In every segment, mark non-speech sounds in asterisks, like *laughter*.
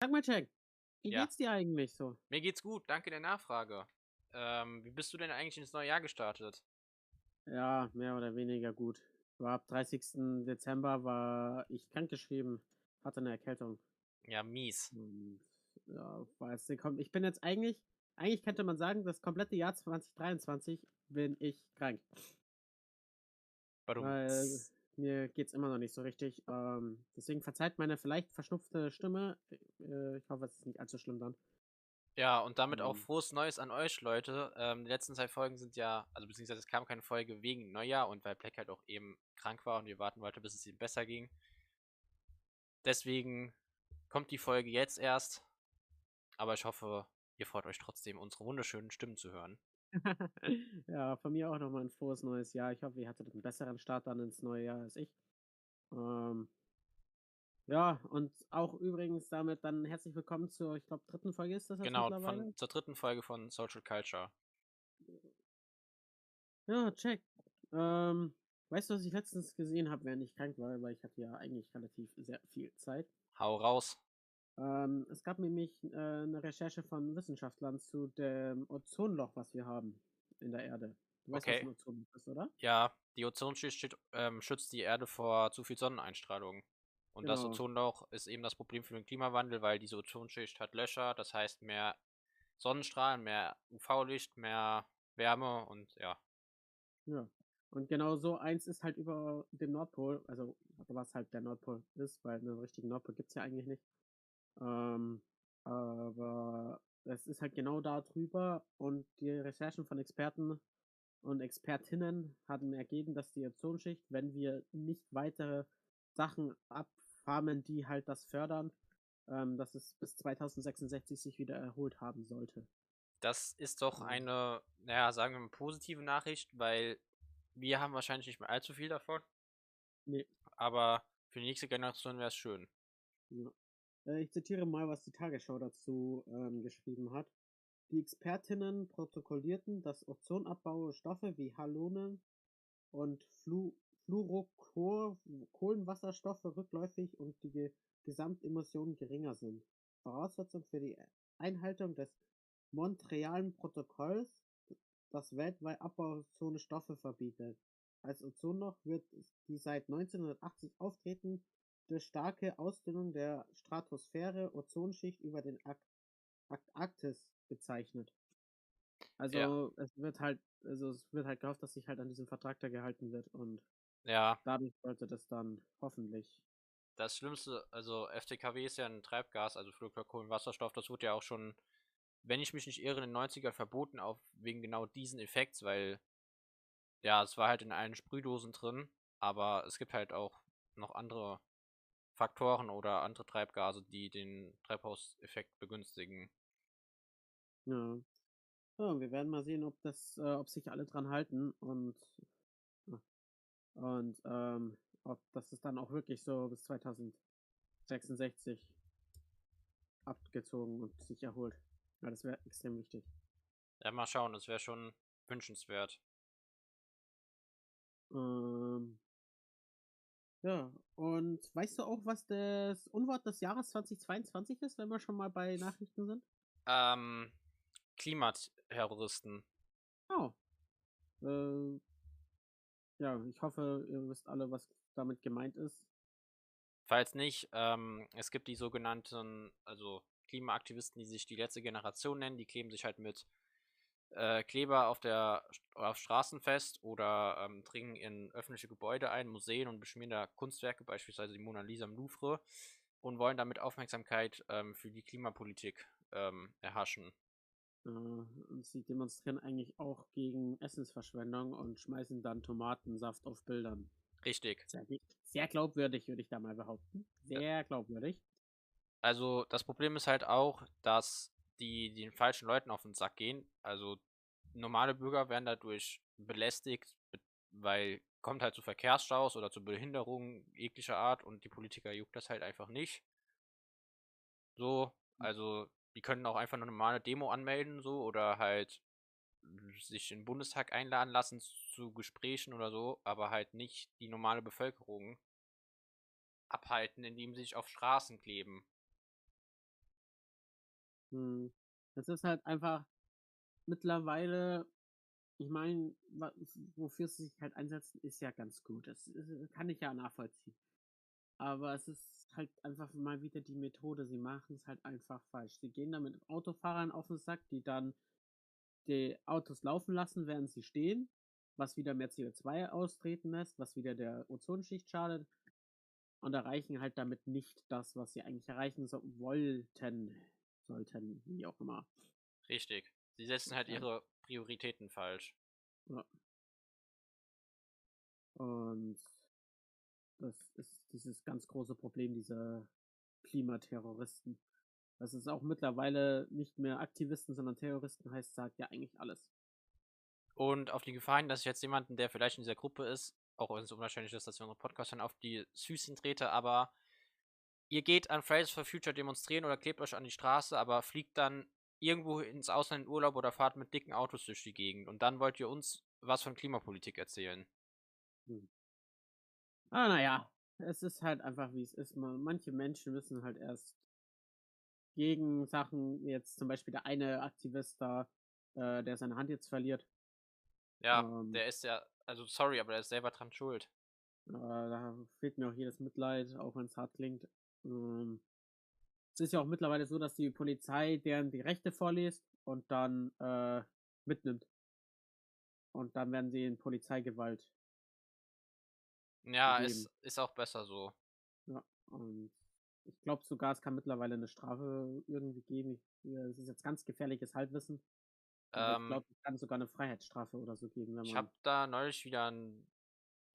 Sag mal, Jack, wie Ja. geht's dir eigentlich so? Mir geht's gut, danke der Nachfrage. Ähm, wie bist du denn eigentlich ins neue Jahr gestartet? Ja, mehr oder weniger gut. War ab 30. Dezember war ich krankgeschrieben, hatte eine Erkältung. Ja, mies. Und ja, war jetzt, komm- ich bin jetzt eigentlich, eigentlich könnte man sagen, das komplette Jahr 2023 bin ich krank. Warum? Weil mir geht's immer noch nicht so richtig. Ähm, deswegen verzeiht meine vielleicht verschnupfte Stimme. Äh, ich hoffe, es ist nicht allzu schlimm dann. Ja, und damit auch Ähm. frohes Neues an euch, Leute. Ähm, die letzten zwei Folgen sind ja, also beziehungsweise es kam keine Folge wegen Neujahr und weil Black halt auch eben krank war und wir warten wollten, bis es ihm besser ging. Deswegen kommt die Folge jetzt erst. Aber ich hoffe, ihr freut euch trotzdem, unsere wunderschönen Stimmen zu hören. *laughs* ja, von mir auch nochmal ein frohes neues Jahr. Ich hoffe, ihr hattet einen besseren Start dann ins neue Jahr als ich. Ähm, ja, und auch übrigens damit dann herzlich willkommen zur, ich glaube, dritten Folge ist das jetzt Genau, von, zur dritten Folge von Social Culture. Ja, check. Ähm, weißt du, was ich letztens gesehen habe, während ich krank war, weil ich hatte ja eigentlich relativ sehr viel Zeit. Hau raus. Ähm, es gab nämlich äh, eine Recherche von Wissenschaftlern zu dem Ozonloch, was wir haben in der Erde. Du weißt, was Okay. ein Ozonloch ist, oder? Ja, die Ozonschicht ähm, schützt die Erde vor zu viel Sonneneinstrahlung. Und das Genau. Ozonloch ist eben das Problem für den Klimawandel, weil diese Ozonschicht hat Löcher, das heißt mehr Sonnenstrahlen, mehr UV-Licht, mehr Wärme und ja. Ja. Und genau so eins ist halt über dem Nordpol, also was halt der Nordpol ist, weil einen richtigen Nordpol gibt's ja eigentlich nicht. Ähm, aber es ist halt genau da drüber und die Recherchen von Experten und Expertinnen hatten ergeben, dass die Ozonschicht, wenn wir nicht weitere Sachen abfarmen, die halt das fördern, ähm, dass es bis 2066 sich wieder erholt haben sollte. Das ist doch eine, naja, sagen wir mal positive Nachricht, weil wir haben wahrscheinlich nicht mehr allzu viel davon. Nee. Aber für die nächste Generation wäre es schön. Ja. Äh, Ich zitiere mal, was die Tagesschau dazu ähm, geschrieben hat. Die Expertinnen protokollierten, dass Ozonabbau Stoffe wie Halonen und Flu Fluorochor, Kohlenwasserstoffe rückläufig und die Ge Gesamtemissionen geringer sind. Voraussetzung für die Einhaltung des Montrealen Protokolls, das weltweit abbauzone Stoffe verbietet. Als Ozonloch wird die seit 1980 auftretende starke Ausdünnung der Stratosphäre Ozonschicht über den Ak Ak Arktis bezeichnet. Also Ja. es wird halt, also es wird halt gehofft, dass sich halt an diesem Vertrag da gehalten wird und Ja, dadurch sollte das dann hoffentlich. das Schlimmste, also FCKW ist ja ein Treibgas, also Fluorkohlenwasserstoff, das wurde ja auch schon, wenn ich mich nicht irre, in den 90ern verboten, auch wegen genau diesen Effekts, weil, ja, es war halt in allen Sprühdosen drin, aber es gibt halt auch noch andere Faktoren oder andere Treibgase, die den Treibhauseffekt begünstigen. Ja. Ja, wir werden mal sehen, ob das, äh, ob sich alle dran halten und und ähm, ob das ist dann auch wirklich so bis 2066 abgezogen und sich erholt. Ja, das wäre extrem wichtig. Ja, mal schauen, das wäre schon wünschenswert. Ähm, ja, und weißt du auch, was das Unwort des Jahres 2022 ist, wenn wir schon mal bei Nachrichten sind? Ähm, Klimaterroristen. Oh. Äh, ja, ich hoffe, ihr wisst alle, was damit gemeint ist. Falls nicht, ähm, es gibt die sogenannten, also Klimaaktivisten, die sich die letzte Generation nennen, die kleben sich halt mit äh, Kleber auf der auf Straßen fest oder ähm, dringen in öffentliche Gebäude ein, Museen und beschmieren da Kunstwerke, beispielsweise die Mona Lisa im Louvre, und wollen damit Aufmerksamkeit ähm, für die Klimapolitik ähm, erhaschen. Äh, sie demonstrieren eigentlich auch gegen Essensverschwendung und schmeißen dann Tomatensaft auf Bildern. Richtig. Sehr, sehr glaubwürdig, würde ich da mal behaupten. Sehr glaubwürdig. Also das Problem ist halt auch, dass die den falschen Leuten auf den Sack gehen. Also normale Bürger werden dadurch belästigt, be- weil kommt halt zu Verkehrsstaus oder zu Behinderungen jeglicher Art und die Politiker juckt das halt einfach nicht. So, also die können auch einfach eine normale Demo anmelden, so, oder halt sich in den Bundestag einladen lassen zu Gesprächen oder so, aber halt nicht die normale Bevölkerung abhalten, indem sie sich auf Straßen kleben. Hm. Das ist halt einfach mittlerweile, ich meine, wofür sie sich halt einsetzen, ist ja ganz gut. Das, das kann ich ja nachvollziehen. Aber es ist halt einfach mal wieder die Methode. Sie machen es halt einfach falsch. Sie gehen da mit Autofahrern auf den Sack, die dann die Autos laufen lassen, während sie stehen, was wieder mehr CO2 austreten lässt, was wieder der Ozonschicht schadet und erreichen halt damit nicht das, was sie eigentlich erreichen so wollten, sollten, wie auch immer. Richtig. Sie setzen halt ihre Prioritäten falsch. Ja. Und das ist dieses ganz große Problem dieser Klimaterroristen. Das ist auch mittlerweile nicht mehr Aktivisten, sondern Terroristen heißt, sagt ja eigentlich alles. Und auf die Gefahr hin, dass ich jetzt jemanden, der vielleicht in dieser Gruppe ist, auch wenn es unwahrscheinlich ist, dass wir unsere Podcast hören, auf die Süßen trete, aber ihr geht an Fridays for Future demonstrieren oder klebt euch an die Straße, aber fliegt dann irgendwo ins Ausland in Urlaub oder fahrt mit dicken Autos durch die Gegend. Und dann wollt ihr uns was von Klimapolitik erzählen. Hm. Ah, naja, es ist halt einfach, wie es ist. Manche Menschen müssen halt erst gegen Sachen, jetzt zum Beispiel der eine Aktivist da, äh, der seine Hand jetzt verliert. Ja, ähm, der ist ja, also sorry, aber der ist selber dran schuld. Äh, da fehlt mir auch jedes Mitleid, auch wenn es hart klingt. Ähm, es ist ja auch mittlerweile so, dass die Polizei deren die Rechte vorliest und dann äh, mitnimmt. Und dann werden sie in Polizeigewalt. Ja, es ist auch besser so. Ja, und ich glaube sogar, es kann mittlerweile eine Strafe irgendwie geben. Es ist jetzt ganz gefährliches Halbwissen. Ähm, ich glaube, es kann sogar eine Freiheitsstrafe oder so geben. ich habe da neulich wieder einen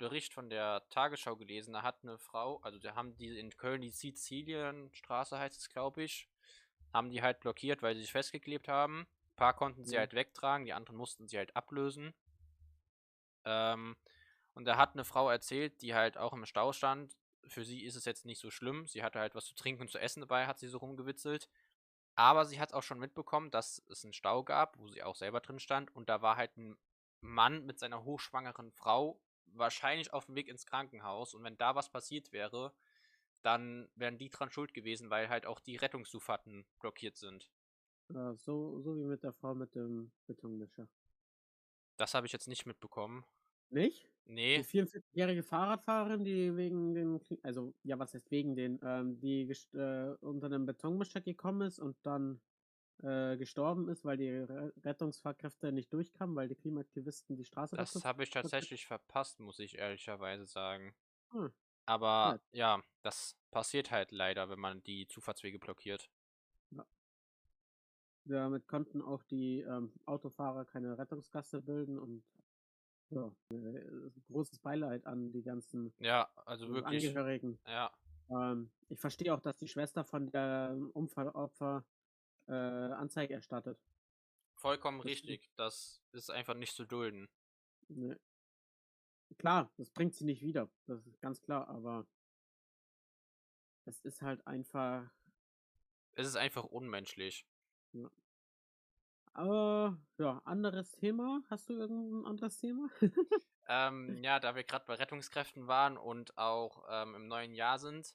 Bericht von der Tagesschau gelesen. Da hat eine Frau, also da haben die in Köln die Sizilienstraße heißt es, glaube ich, haben die halt blockiert, weil sie sich festgeklebt haben. Ein paar konnten sie ja. halt wegtragen, die anderen mussten sie halt ablösen. Ähm, und da hat eine Frau erzählt, die halt auch im Stau stand, für sie ist es jetzt nicht so schlimm. Sie hatte halt was zu trinken und zu essen dabei, hat sie so rumgewitzelt. Aber sie hat auch schon mitbekommen, dass es einen Stau gab, wo sie auch selber drin stand. Und da war halt ein Mann mit seiner hochschwangeren Frau wahrscheinlich auf dem Weg ins Krankenhaus. Und wenn da was passiert wäre, dann wären die dran schuld gewesen, weil halt auch die Rettungszufahrten blockiert sind. Ja, so, so wie mit der Frau mit dem Betonmischer. Das habe ich jetzt nicht mitbekommen. Nicht? Nee. Die 44-jährige Fahrradfahrerin, die wegen den, also ja, was heißt wegen den, ähm, die äh, unter einem Betonmischer gekommen ist und dann äh, gestorben ist, weil die Rettungsfahrkräfte nicht durchkamen, weil die Klimaaktivisten die Straße Das habe ich tatsächlich verpasst, muss ich ehrlicherweise sagen. Hm. Aber ja. ja, das passiert halt leider, wenn man die Zufahrtswege blockiert. Ja. Damit konnten auch die ähm, Autofahrer keine Rettungsgasse bilden und ja, äh, großes Beileid an die ganzen ja, also äh, wirklich, Angehörigen. Ja. Ähm, ich verstehe auch, dass die Schwester von der Unfallopfer äh, Anzeige erstattet. Vollkommen das richtig. Das ist einfach nicht zu dulden. Ne. Klar, das bringt sie nicht wieder. Das ist ganz klar, aber es ist halt einfach. Es ist einfach unmenschlich. Ja. Aber ja, anderes Thema. Hast du irgendein anderes Thema? *laughs* ähm, ja, da wir gerade bei Rettungskräften waren und auch ähm, im neuen Jahr sind,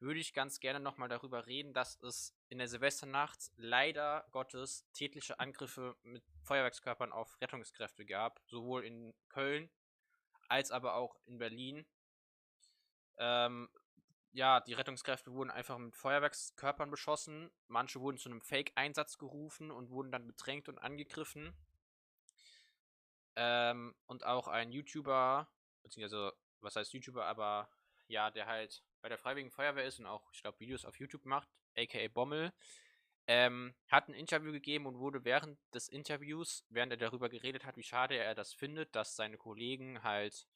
würde ich ganz gerne nochmal darüber reden, dass es in der Silvesternacht leider Gottes tätliche Angriffe mit Feuerwerkskörpern auf Rettungskräfte gab, sowohl in Köln als aber auch in Berlin. Ähm, ja, die Rettungskräfte wurden einfach mit Feuerwerkskörpern beschossen. Manche wurden zu einem Fake-Einsatz gerufen und wurden dann bedrängt und angegriffen. Ähm, und auch ein YouTuber, beziehungsweise, was heißt YouTuber, aber ja, der halt bei der Freiwilligen Feuerwehr ist und auch, ich glaube, Videos auf YouTube macht, aka Bommel, ähm, hat ein Interview gegeben und wurde während des Interviews, während er darüber geredet hat, wie schade er das findet, dass seine Kollegen halt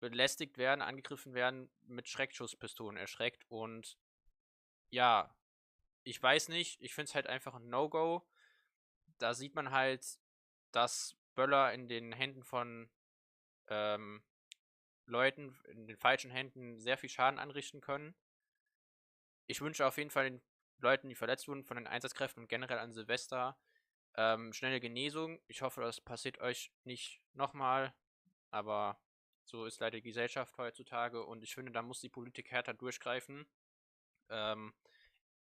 belästigt werden, angegriffen werden, mit Schreckschusspistolen erschreckt. Und ja, ich weiß nicht, ich finde es halt einfach ein No-Go. Da sieht man halt, dass Böller in den Händen von ähm, Leuten, in den falschen Händen sehr viel Schaden anrichten können. Ich wünsche auf jeden Fall den Leuten, die verletzt wurden von den Einsatzkräften und generell an Silvester, ähm, schnelle Genesung. Ich hoffe, das passiert euch nicht nochmal, aber so ist leider die Gesellschaft heutzutage und ich finde, da muss die Politik härter durchgreifen. Ähm,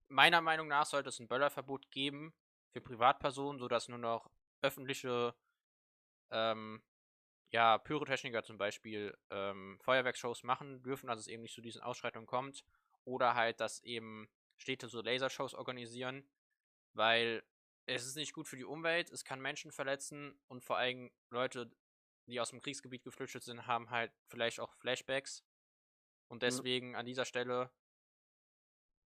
meiner Meinung nach sollte es ein Böllerverbot geben für Privatpersonen, sodass nur noch öffentliche ähm, ja, Pyrotechniker zum Beispiel ähm, Feuerwerksshows machen dürfen, dass es eben nicht zu diesen Ausschreitungen kommt. Oder halt, dass eben Städte so Lasershows organisieren, weil es ist nicht gut für die Umwelt, es kann Menschen verletzen und vor allem Leute, die aus dem Kriegsgebiet geflüchtet sind, haben halt vielleicht auch Flashbacks. Und deswegen mhm. an dieser Stelle,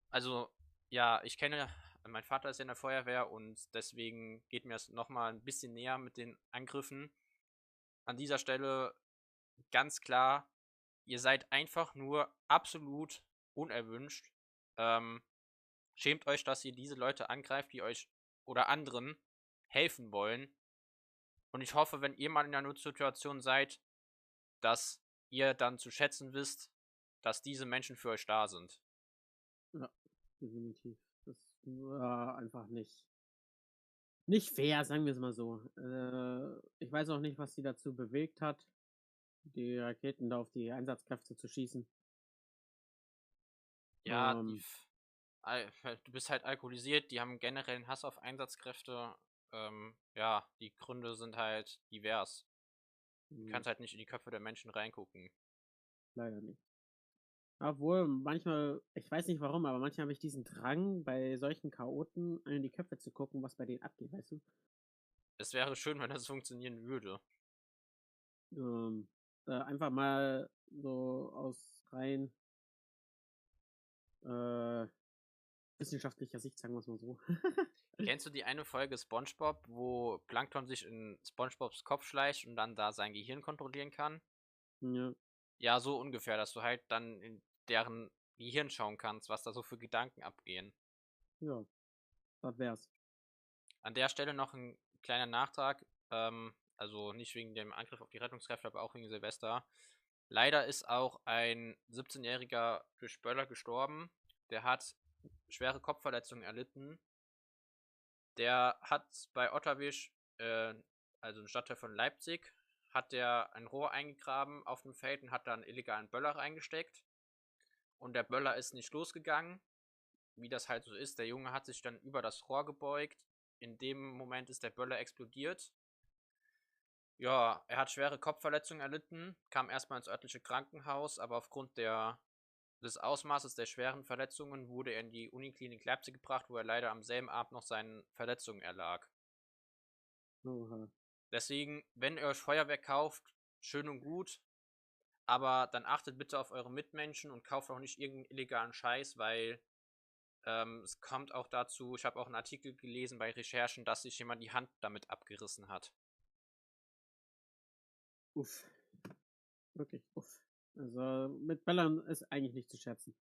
also ja, ich kenne, mein Vater ist ja in der Feuerwehr und deswegen geht mir das nochmal ein bisschen näher mit den Angriffen. An dieser Stelle ganz klar, ihr seid einfach nur absolut unerwünscht. Ähm, schämt euch, dass ihr diese Leute angreift, die euch oder anderen helfen wollen. Und ich hoffe, wenn ihr mal in einer Notsituation seid, dass ihr dann zu schätzen wisst, dass diese Menschen für euch da sind. Ja, definitiv. Das war einfach nicht, nicht fair, sagen wir es mal so. Äh, ich weiß auch nicht, was sie dazu bewegt hat, die Raketen da auf die Einsatzkräfte zu schießen. Ja, ähm, du bist halt alkoholisiert, die haben generell einen Hass auf Einsatzkräfte. Ähm, ja, die Gründe sind halt divers. Du kannst halt nicht in die Köpfe der Menschen reingucken. Leider nicht. Obwohl, manchmal, ich weiß nicht warum, aber manchmal habe ich diesen Drang, bei solchen Chaoten in die Köpfe zu gucken, was bei denen abgeht, weißt du? Es wäre schön, wenn das funktionieren würde. Ähm, äh, einfach mal so aus rein äh, wissenschaftlicher Sicht, sagen wir es mal so. *laughs* Kennst du die eine Folge SpongeBob, wo Plankton sich in SpongeBobs Kopf schleicht und dann da sein Gehirn kontrollieren kann? Ja. Ja, so ungefähr, dass du halt dann in deren Gehirn schauen kannst, was da so für Gedanken abgehen. Ja, das wär's. An der Stelle noch ein kleiner Nachtrag, ähm, also nicht wegen dem Angriff auf die Rettungskräfte, aber auch wegen Silvester. Leider ist auch ein 17-Jähriger durch Böller gestorben. Der hat schwere Kopfverletzungen erlitten. Der hat bei Otterwisch, äh, also ein Stadtteil von Leipzig, hat der ein Rohr eingegraben auf dem Feld und hat da einen illegalen Böller reingesteckt. Und der Böller ist nicht losgegangen, wie das halt so ist. Der Junge hat sich dann über das Rohr gebeugt. In dem Moment ist der Böller explodiert. Ja, er hat schwere Kopfverletzungen erlitten, kam erstmal ins örtliche Krankenhaus, aber aufgrund der, des Ausmaßes der schweren Verletzungen wurde er in die Uniklinik Leipzig gebracht, wo er leider am selben Abend noch seinen Verletzungen erlag. Oha. Deswegen, wenn ihr euch Feuerwerk kauft, schön und gut, aber dann achtet bitte auf eure Mitmenschen und kauft auch nicht irgendeinen illegalen Scheiß, weil ähm, es kommt auch dazu, ich habe auch einen Artikel gelesen bei Recherchen, dass sich jemand die Hand damit abgerissen hat. Uff. Wirklich, uff. Also mit Böllern ist eigentlich nicht zu schätzen.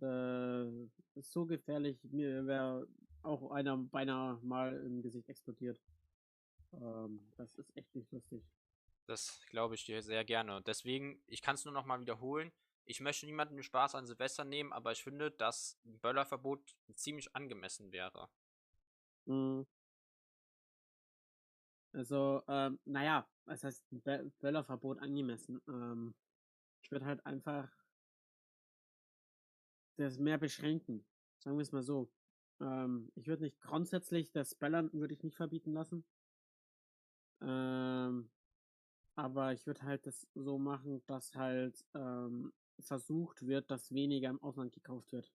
Äh, ist so gefährlich, mir wäre auch einer beinahe mal im Gesicht explodiert. Ähm, das ist echt nicht lustig. Das glaube ich dir sehr gerne. Und deswegen, ich kann es nur noch mal wiederholen. Ich möchte niemanden Spaß an Silvester nehmen, aber ich finde, dass ein Böllerverbot ziemlich angemessen wäre. Mhm. Also, ähm, naja, was heißt Böllerverbot angemessen? Ähm, ich würde halt einfach das mehr beschränken. Sagen wir es mal so. Ähm, ich würde nicht grundsätzlich das Böllern würde ich nicht verbieten lassen. Ähm, aber ich würde halt das so machen, dass halt ähm, versucht wird, dass weniger im Ausland gekauft wird.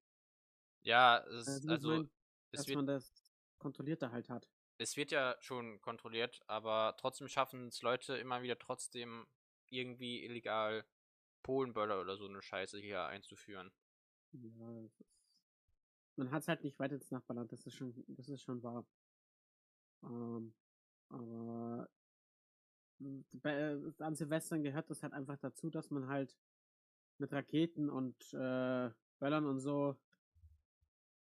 Ja, es, also, also mein, dass man das kontrollierter halt hat. Es wird ja schon kontrolliert, aber trotzdem schaffen es Leute immer wieder trotzdem irgendwie illegal Polenböller oder so eine Scheiße hier einzuführen. Ja, ist, man hat es halt nicht weiter ins Nachbarland, das ist schon, das ist schon wahr. Ähm, aber bei, äh, an Silvestern gehört das halt einfach dazu, dass man halt mit Raketen und äh, Böllern und so.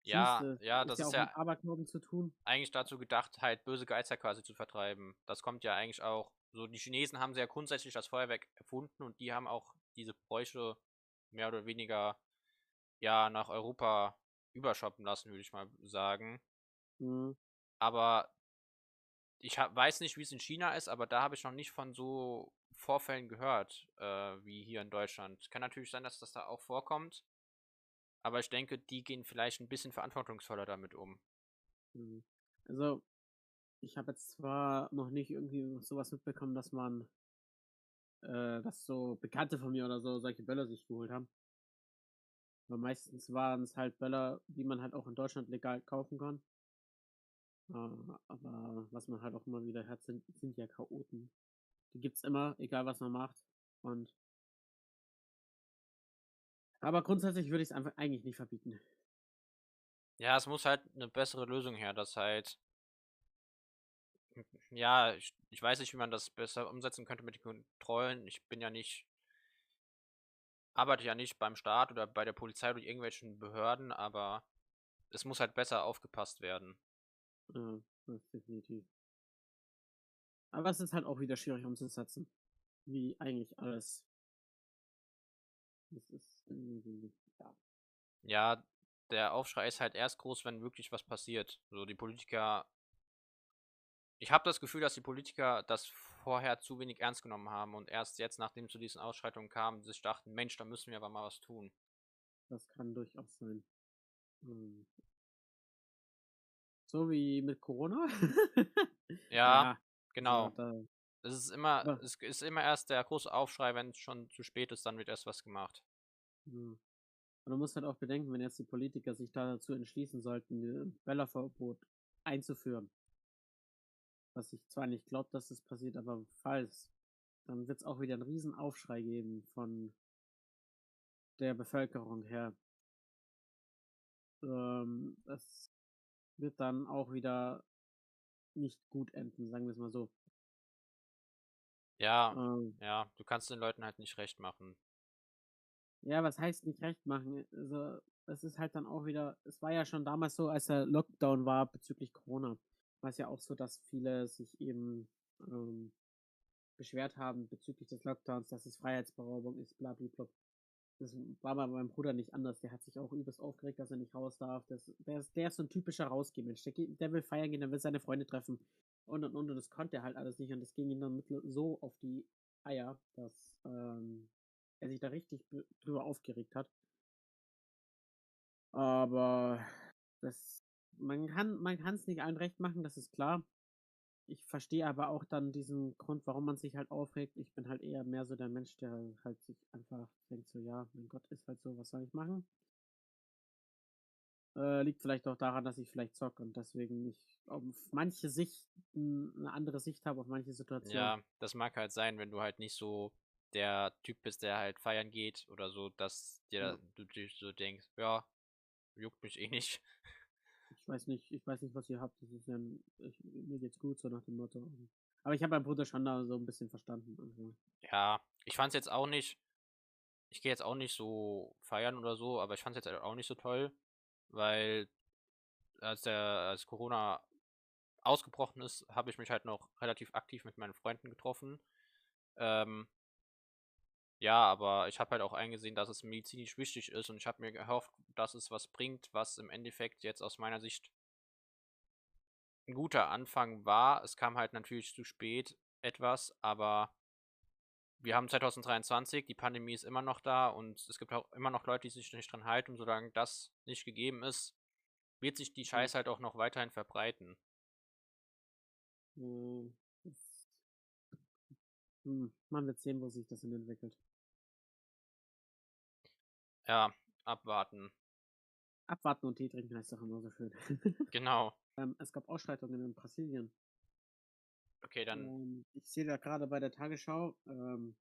Ja, schießt, ja, das ist ja, ist ja Aberglauben zu tun. Eigentlich dazu gedacht, halt böse Geister quasi zu vertreiben. Das kommt ja eigentlich auch. So, die Chinesen haben sehr grundsätzlich das Feuerwerk erfunden und die haben auch diese Bräuche mehr oder weniger ja nach Europa überschoppen lassen, würde ich mal sagen. Mhm. Aber ich hab, weiß nicht, wie es in China ist, aber da habe ich noch nicht von so Vorfällen gehört, äh, wie hier in Deutschland. Kann natürlich sein, dass das da auch vorkommt. Aber ich denke, die gehen vielleicht ein bisschen verantwortungsvoller damit um. Mhm. Also, ich habe jetzt zwar noch nicht irgendwie sowas mitbekommen, dass man, äh, dass so Bekannte von mir oder so solche Böller sich geholt haben. Aber meistens waren es halt Böller, die man halt auch in Deutschland legal kaufen kann. Äh, aber was man halt auch immer wieder hat, sind, sind ja Chaoten. Die gibt's immer, egal was man macht. Und aber grundsätzlich würde ich es einfach eigentlich nicht verbieten. Ja, es muss halt eine bessere Lösung her, dass halt. Ja, ich, ich weiß nicht, wie man das besser umsetzen könnte mit den Kontrollen. Ich bin ja nicht. Arbeite ja nicht beim Staat oder bei der Polizei oder irgendwelchen Behörden, aber es muss halt besser aufgepasst werden. Ja, definitiv. Aber es ist halt auch wieder schwierig umzusetzen. Wie eigentlich alles. Das ist irgendwie, ja. Ja, der Aufschrei ist halt erst groß, wenn wirklich was passiert. So die Politiker. Ich habe das Gefühl, dass die Politiker das vorher zu wenig ernst genommen haben und erst jetzt, nachdem zu diesen Ausschreitungen kam, sich dachten, Mensch, da müssen wir aber mal was tun. Das kann durchaus sein. Hm. So wie mit Corona? *laughs* ja, ja, genau. Da, es ist immer, ja. es ist immer erst der große Aufschrei, wenn es schon zu spät ist, dann wird erst was gemacht. Hm. Und du musst halt auch bedenken, wenn jetzt die Politiker sich dazu entschließen sollten, ein Böllerverbot einzuführen, was ich zwar nicht glaube, dass das passiert, aber falls, dann wird es auch wieder einen riesen Aufschrei geben von der Bevölkerung her. Ähm, das wird dann auch wieder nicht gut enden, sagen wir es mal so. Ja, ähm, ja, du kannst den Leuten halt nicht recht machen. Ja, was heißt nicht recht machen? Also, es ist halt dann auch wieder, es war ja schon damals so, als der Lockdown war bezüglich Corona, war es ja auch so, dass viele sich eben ähm, beschwert haben bezüglich des Lockdowns, dass es Freiheitsberaubung ist, bla bla bla. Das war bei meinem Bruder nicht anders. Der hat sich auch übelst aufgeregt, dass er nicht raus darf. Das, der, ist, der ist so ein typischer Rausgehmensch. Der, der will feiern gehen, der will seine Freunde treffen. Und und und. Und das konnte er halt alles nicht. Und das ging ihm dann so auf die Eier, dass ähm, er sich da richtig drüber aufgeregt hat. Aber das, man kann, man kann es nicht allen recht machen, das ist klar. Ich verstehe aber auch dann diesen Grund, warum man sich halt aufregt. Ich bin halt eher mehr so der Mensch, der halt sich einfach denkt so, ja, mein Gott, ist halt so, was soll ich machen? Äh, liegt vielleicht auch daran, dass ich vielleicht zocke und deswegen nicht auf manche Sicht eine andere Sicht habe auf manche Situationen. Ja, das mag halt sein, wenn du halt nicht so der Typ bist, der halt feiern geht oder so, dass dir ja. du dir so denkst, ja, juckt mich eh nicht. *laughs* Ich weiß nicht, ich weiß nicht, was ihr habt. Das ist ja, ich, mir geht's gut, so nach dem Motto. Aber ich habe meinen Bruder schon da so ein bisschen verstanden. Also. Ja, ich fand's jetzt auch nicht. Ich gehe jetzt auch nicht so feiern oder so, aber ich fand's jetzt halt auch nicht so toll, weil als der als Corona ausgebrochen ist, habe ich mich halt noch relativ aktiv mit meinen Freunden getroffen. Ähm, ja, aber ich habe halt auch eingesehen, dass es medizinisch wichtig ist und ich habe mir gehofft, dass es was bringt, was im Endeffekt jetzt aus meiner Sicht ein guter Anfang war. Es kam halt natürlich zu spät etwas, aber wir haben 2023, die Pandemie ist immer noch da und es gibt auch immer noch Leute, die sich nicht dran halten. Und solange das nicht gegeben ist, wird sich die Scheiße halt auch noch weiterhin verbreiten. Hm. Hm. Man wird sehen, wo sich das entwickelt. Ja, abwarten. Abwarten und Tee trinken heißt doch immer so schön. *laughs* genau. ähm, es gab Ausschreitungen in Brasilien. Okay, dann. Ähm, ich sehe da gerade bei der Tagesschau, ähm,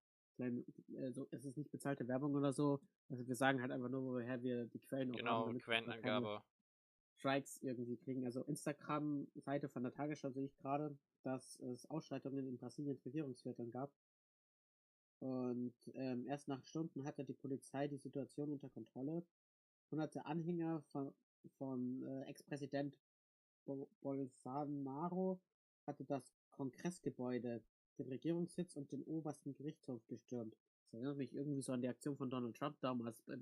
also es ist nicht bezahlte Werbung oder so. Also wir sagen halt einfach nur, woher wir die Quellen genau, haben. Genau, Quellenangabe. Strikes irgendwie kriegen. Also Instagram-Seite von der Tagesschau sehe ich gerade, dass es Ausschreitungen in Brasiliens Regierungsvierteln gab. Und ähm, erst nach Stunden hatte die Polizei die Situation unter Kontrolle. Hunderte Anhänger von, von äh, Ex-Präsident Bolsonaro hatte das Kongressgebäude, den Regierungssitz und den obersten Gerichtshof gestürmt. Das erinnert mich irgendwie so an die Aktion von Donald Trump damals, äh,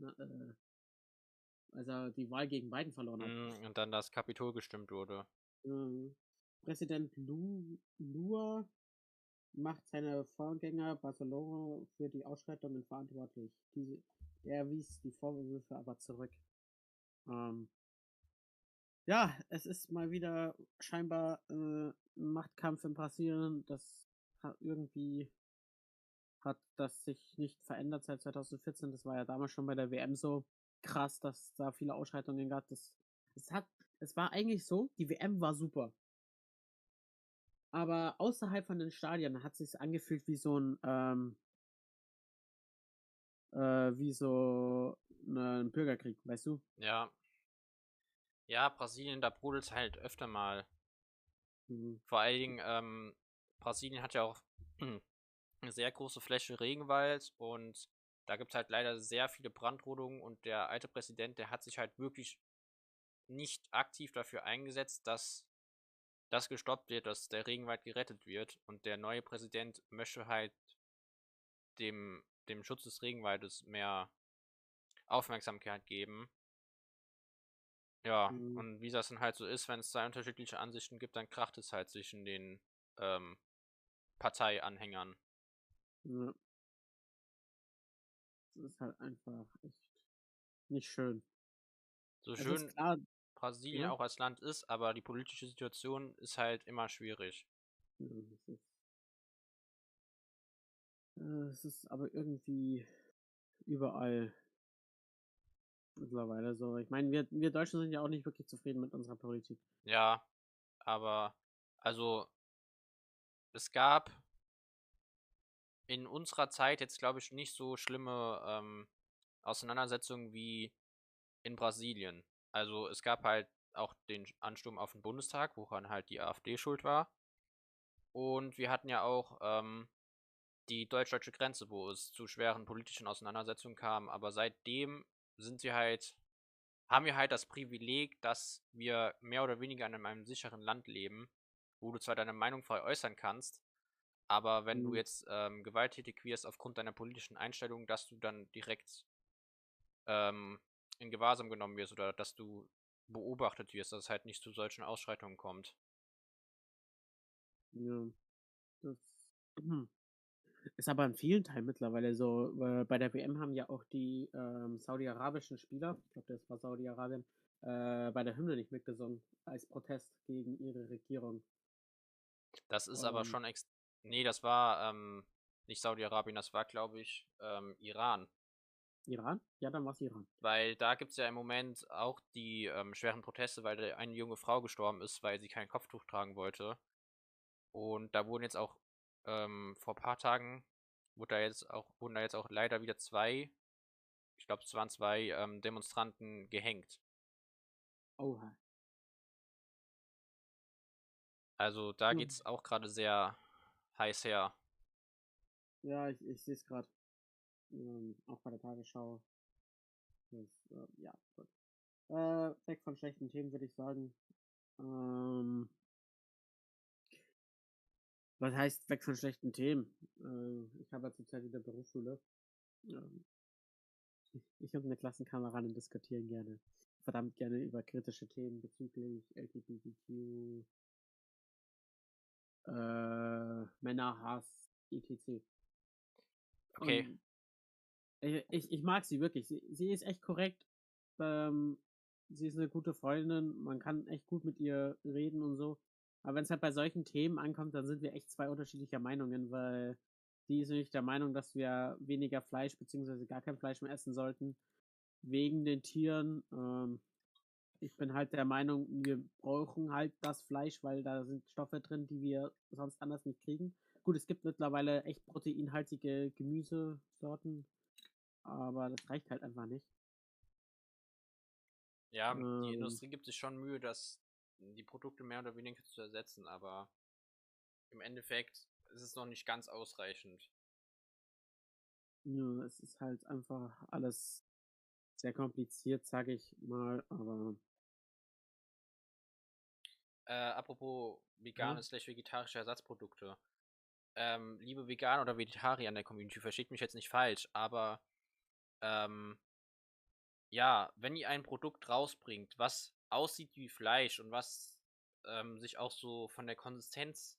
als er die Wahl gegen Biden verloren hat. Mm, und dann das Kapitol gestimmt wurde. Mhm. Präsident Lula macht seine Vorgänger Barcelona für die Ausschreitungen verantwortlich. Die, er wies die Vorwürfe aber zurück. Ähm, ja, es ist mal wieder scheinbar äh, Machtkampf in Brasilien. Das hat irgendwie hat das sich nicht verändert seit 2014. Das war ja damals schon bei der WM so krass, dass da viele Ausschreitungen gab. Das, es hat, es war eigentlich so, die WM war super. Aber außerhalb von den Stadien hat sich angefühlt wie so ein, ähm, äh, wie so ein Bürgerkrieg, weißt du? Ja. Ja, Brasilien, da brodelt es halt öfter mal. Mhm. Vor allen Dingen, ähm, Brasilien hat ja auch eine *clears throat* sehr große Fläche Regenwald und da gibt es halt leider sehr viele Brandrodungen und der alte Präsident, der hat sich halt wirklich nicht aktiv dafür eingesetzt, dass das gestoppt wird, dass der Regenwald gerettet wird und der neue Präsident möchte halt dem, dem Schutz des Regenwaldes mehr Aufmerksamkeit geben. Ja, Mhm. und wie das dann halt so ist, wenn es zwei unterschiedliche Ansichten gibt, dann kracht es halt zwischen den ähm, Parteianhängern. Ja. Das ist halt einfach echt nicht schön. So Es ist schön klar, Brasilien ja, auch als Land ist, aber die politische Situation ist halt immer schwierig. ja, es ist, äh, es ist aber irgendwie überall mittlerweile so. Ich meine, wir, wir Deutschen sind ja auch nicht wirklich zufrieden mit unserer Politik. Ja, aber also es gab in unserer Zeit jetzt, glaube ich, nicht so schlimme ähm, Auseinandersetzungen wie in Brasilien. Also es gab halt auch den Ansturm auf den Bundestag, woran halt die AfD schuld war. Und wir hatten ja auch ähm, die deutsch-deutsche Grenze, wo es zu schweren politischen Auseinandersetzungen kam. Aber seitdem sind wir halt, haben wir halt das Privileg, dass wir mehr oder weniger in einem sicheren Land leben, wo du zwar deine Meinung frei äußern kannst, aber wenn du Mhm. jetzt ähm, gewalttätig wirst aufgrund deiner politischen Einstellung, dass du dann direkt ähm, in Gewahrsam genommen wirst oder dass du beobachtet wirst, dass es halt nicht zu solchen Ausschreitungen kommt. Ja, das *clears throat* ist aber in vielen Teilen mittlerweile so. Bei der WM haben ja auch die ähm, saudi-arabischen Spieler, ich glaube, das war Saudi-Arabien, äh, bei der Hymne nicht mitgesungen, als Protest gegen ihre Regierung. Das ist aber Ähm, schon ex. Nee, das war ähm, nicht Saudi-Arabien, das war, glaube ich, ähm, Iran. Iran? Ja, dann war es Iran. Weil da gibt es ja im Moment auch die ähm, schweren Proteste, weil eine junge Frau gestorben ist, weil sie kein Kopftuch tragen wollte. Und da wurden jetzt auch ähm, vor ein paar Tagen wurde da jetzt auch, wurden da jetzt auch leider wieder zwei, ich glaube es waren zwei ähm, Demonstranten gehängt. Oha. Also da Hm. geht es auch gerade sehr heiß her. Ja, ich, ich sehe es gerade. Ähm, auch bei der Tagesschau. Das, äh, ja, gut. Äh, weg von schlechten Themen, würde ich sagen. Ähm, was heißt weg von schlechten Themen? Äh, ich habe ja zurzeit wieder Berufsschule. Ähm, ich und eine Klassenkameradin diskutieren gerne. Verdammt gerne über kritische Themen bezüglich LGBTQ, äh, Männerhass, etc. Okay, ich, ich, ich mag sie wirklich. Sie, sie ist echt korrekt. Ähm, sie ist eine gute Freundin. Man kann echt gut mit ihr reden und so. Aber wenn es halt bei solchen Themen ankommt, dann sind wir echt zwei unterschiedlicher Meinungen, weil sie ist nämlich der Meinung, dass wir weniger Fleisch beziehungsweise gar kein Fleisch mehr essen sollten. Wegen den Tieren. Ähm, ich bin halt der Meinung, wir brauchen halt das Fleisch, weil da sind Stoffe drin, die wir sonst anders nicht kriegen. Gut, es gibt mittlerweile echt proteinhaltige Gemüsesorten, aber das reicht halt einfach nicht. ja, die Ähm, Industrie gibt sich schon Mühe, dass die Produkte mehr oder weniger zu ersetzen, aber im Endeffekt ist es noch nicht ganz ausreichend. ja, es ist halt einfach alles sehr kompliziert, sage ich mal, aber Äh, apropos vegane slash vegetarische Ersatzprodukte. Ähm, liebe Veganer oder Vegetarier in der Community, versteht mich jetzt nicht falsch, aber ähm, ja, wenn ihr ein Produkt rausbringt, was aussieht wie Fleisch und was ähm, sich auch so von der Konsistenz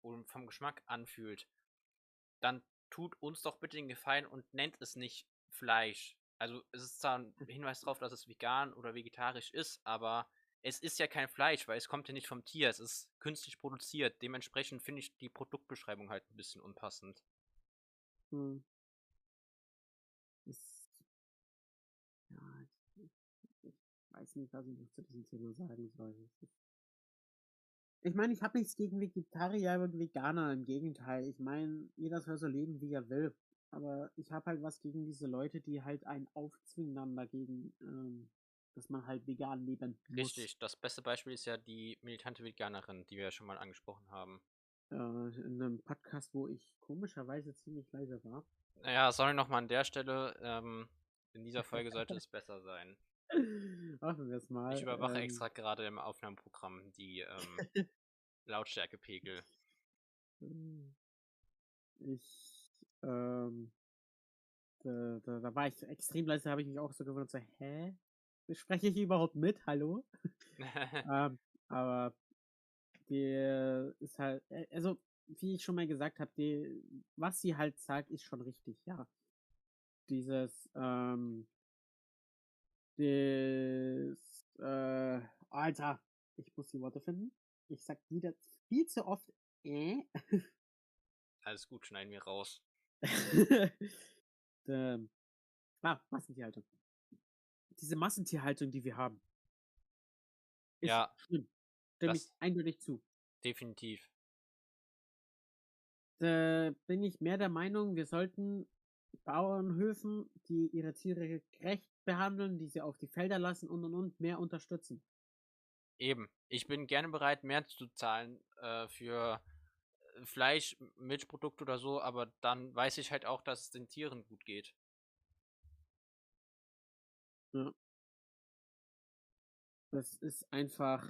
und vom Geschmack anfühlt, dann tut uns doch bitte den Gefallen und nennt es nicht Fleisch. Also es ist zwar ein Hinweis darauf, dass es vegan oder vegetarisch ist, aber es ist ja kein Fleisch, weil es kommt ja nicht vom Tier, es ist künstlich produziert. Dementsprechend finde ich die Produktbeschreibung halt ein bisschen unpassend. Hm. Ist, ja, ich, ich, ich weiß nicht, was ich noch zu diesem Thema sagen soll. Ich meine, ich habe nichts gegen Vegetarier und Veganer, im Gegenteil. Ich meine, jeder soll so leben, wie er will. Aber ich habe halt was gegen diese Leute, die halt einen aufzwingen dann dagegen, ähm, dass man halt vegan leben muss. Richtig, das beste Beispiel ist ja die militante Veganerin, die wir ja schon mal angesprochen haben. Äh, in einem Podcast, wo ich komischerweise ziemlich leise war. Naja, sorry nochmal an der Stelle. Ähm, in dieser Folge sollte *laughs* es besser sein. *laughs* Hoffen wir es mal. Ich überwache ähm, extra gerade im Aufnahmeprogramm die ähm, *laughs* Lautstärkepegel. Ich, ähm, da, da, da, war ich extrem leise, habe ich mich auch so gewundert, so, hä? Spreche ich überhaupt mit? Hallo? *laughs* ähm, aber die ist halt, äh, also, wie ich schon mal gesagt habe, die, was sie halt sagt, ist schon richtig, ja. Dieses, ähm, das, äh, Alter, ich muss die Worte finden. Ich sag wieder viel zu oft, äh. *laughs* Alles gut, schneiden wir raus. *laughs* ähm, ah, Massentierhaltung. Diese Massentierhaltung, die wir haben. Ist ja. Schlimm. Stimme ich eindeutig zu. Definitiv. Da bin ich mehr der Meinung, wir sollten Bauernhöfen, die ihre Tiere gerecht behandeln, die sie auf die Felder lassen und und und mehr unterstützen. Eben. Ich bin gerne bereit, mehr zu zahlen äh, für äh, Fleisch, Milchprodukte oder so, aber dann weiß ich halt auch, dass es den Tieren gut geht. Ja. Das ist einfach,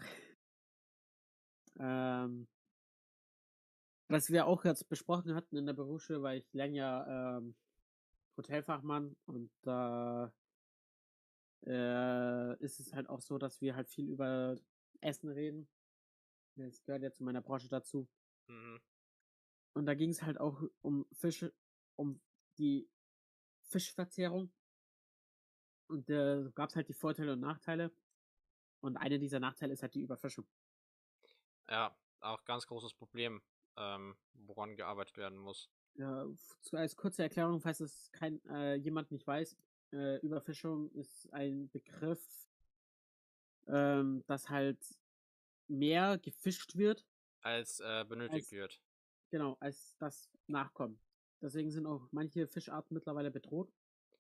ähm, was wir auch jetzt besprochen hatten in der Berufsschule, weil ich lerne ja ähm, Hotelfachmann und da äh, ist es halt auch so, dass wir halt viel über Essen reden. Das gehört ja zu meiner Branche dazu. Mhm. Und da ging es halt auch um Fische, um die Fischverzehrung. Und da äh, gab es halt die Vorteile und Nachteile. Und einer dieser Nachteile ist halt die Überfischung. Ja, auch ganz großes Problem, ähm, woran gearbeitet werden muss. Ja, als kurze Erklärung, falls es kein äh, jemand nicht weiß, äh, Überfischung ist ein Begriff, ähm, dass halt mehr gefischt wird. Als äh, benötigt als, wird. Genau, als das nachkommt. Deswegen sind auch manche Fischarten mittlerweile bedroht.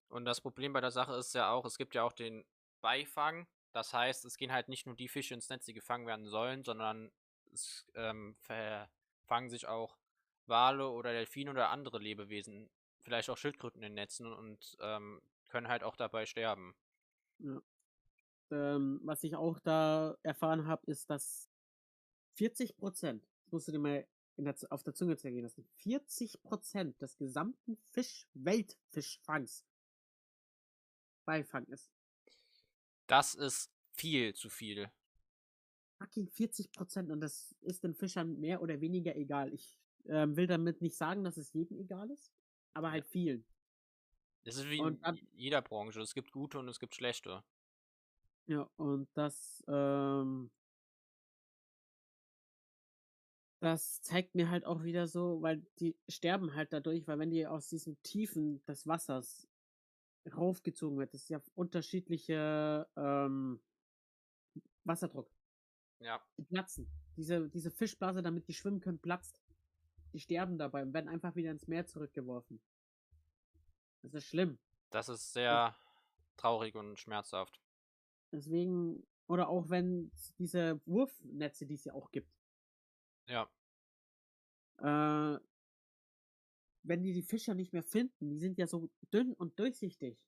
Und das Problem bei der Sache ist ja auch, es gibt ja auch den Beifang. Das heißt, es gehen halt nicht nur die Fische ins Netz, die gefangen werden sollen, sondern es ähm, verfangen sich auch Wale oder Delfine oder andere Lebewesen, vielleicht auch Schildkröten in den Netzen und ähm, können halt auch dabei sterben. Ja. Ähm, was ich auch da erfahren habe, ist, dass 40 Prozent, das musst du dir mal der, auf der Zunge zergehen lassen, 40 Prozent des gesamten Fisch, Weltfischfangs Beifang ist. Das ist viel zu viel. Fucking 40 Prozent und das ist den Fischern mehr oder weniger egal. Ich ähm, will damit nicht sagen, dass es jedem egal ist, aber halt vielen. Das ist wie in jeder Branche. Es gibt gute und es gibt schlechte. Ja, und das, ähm, das zeigt mir halt auch wieder so, weil die sterben halt dadurch, weil wenn die aus diesen Tiefen des Wassers raufgezogen wird, das ist ja unterschiedliche ähm, Wasserdruck. Ja. Die platzen. Diese, diese Fischblase, damit die schwimmen können, platzt. Die sterben dabei und werden einfach wieder ins Meer zurückgeworfen. Das ist schlimm. Das ist sehr traurig und schmerzhaft. Deswegen, oder auch wenn diese Wurfnetze, die es ja auch gibt. Ja. Äh, wenn die die Fischer nicht mehr finden, die sind ja so dünn und durchsichtig.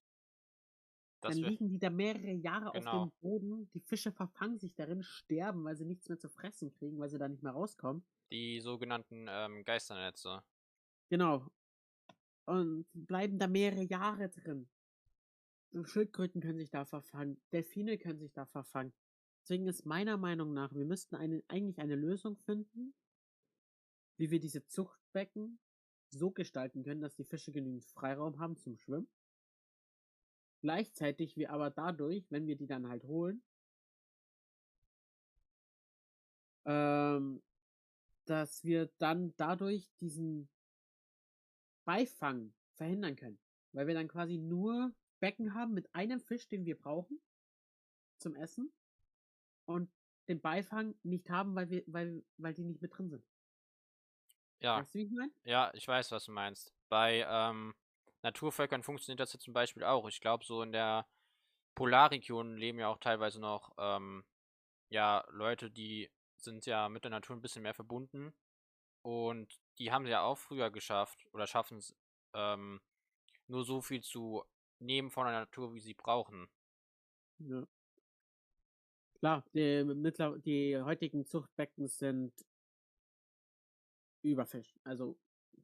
Das dann liegen die da mehrere Jahre genau. auf dem Boden, die Fische verfangen sich darin, sterben, weil sie nichts mehr zu fressen kriegen, weil sie da nicht mehr rauskommen. Die sogenannten ähm, Geisternetze. Genau und bleiben da mehrere Jahre drin. Schildkröten können sich da verfangen, Delfine können sich da verfangen. Deswegen ist meiner Meinung nach, wir müssten eine, eigentlich eine Lösung finden, wie wir diese Zuchtbecken so gestalten können, dass die Fische genügend Freiraum haben zum Schwimmen. Gleichzeitig wir aber dadurch, wenn wir die dann halt holen, ähm, dass wir dann dadurch diesen Beifang verhindern können. Weil wir dann quasi nur Becken haben mit einem Fisch, den wir brauchen zum Essen und den Beifang nicht haben, weil wir, weil, weil die nicht mit drin sind. Ja. Weißt du, wie ich meine? Ja, ich weiß, was du meinst. Bei ähm, Naturvölkern funktioniert das ja zum Beispiel auch. Ich glaube, so in der Polarregion leben ja auch teilweise noch ähm, ja, Leute, die sind ja mit der Natur ein bisschen mehr verbunden. Und die haben ja auch früher geschafft oder schaffen es ähm, nur so viel zu nehmen von der Natur, wie sie brauchen. Ja. Klar, die, mittler die heutigen Zuchtbecken sind überfischt. Also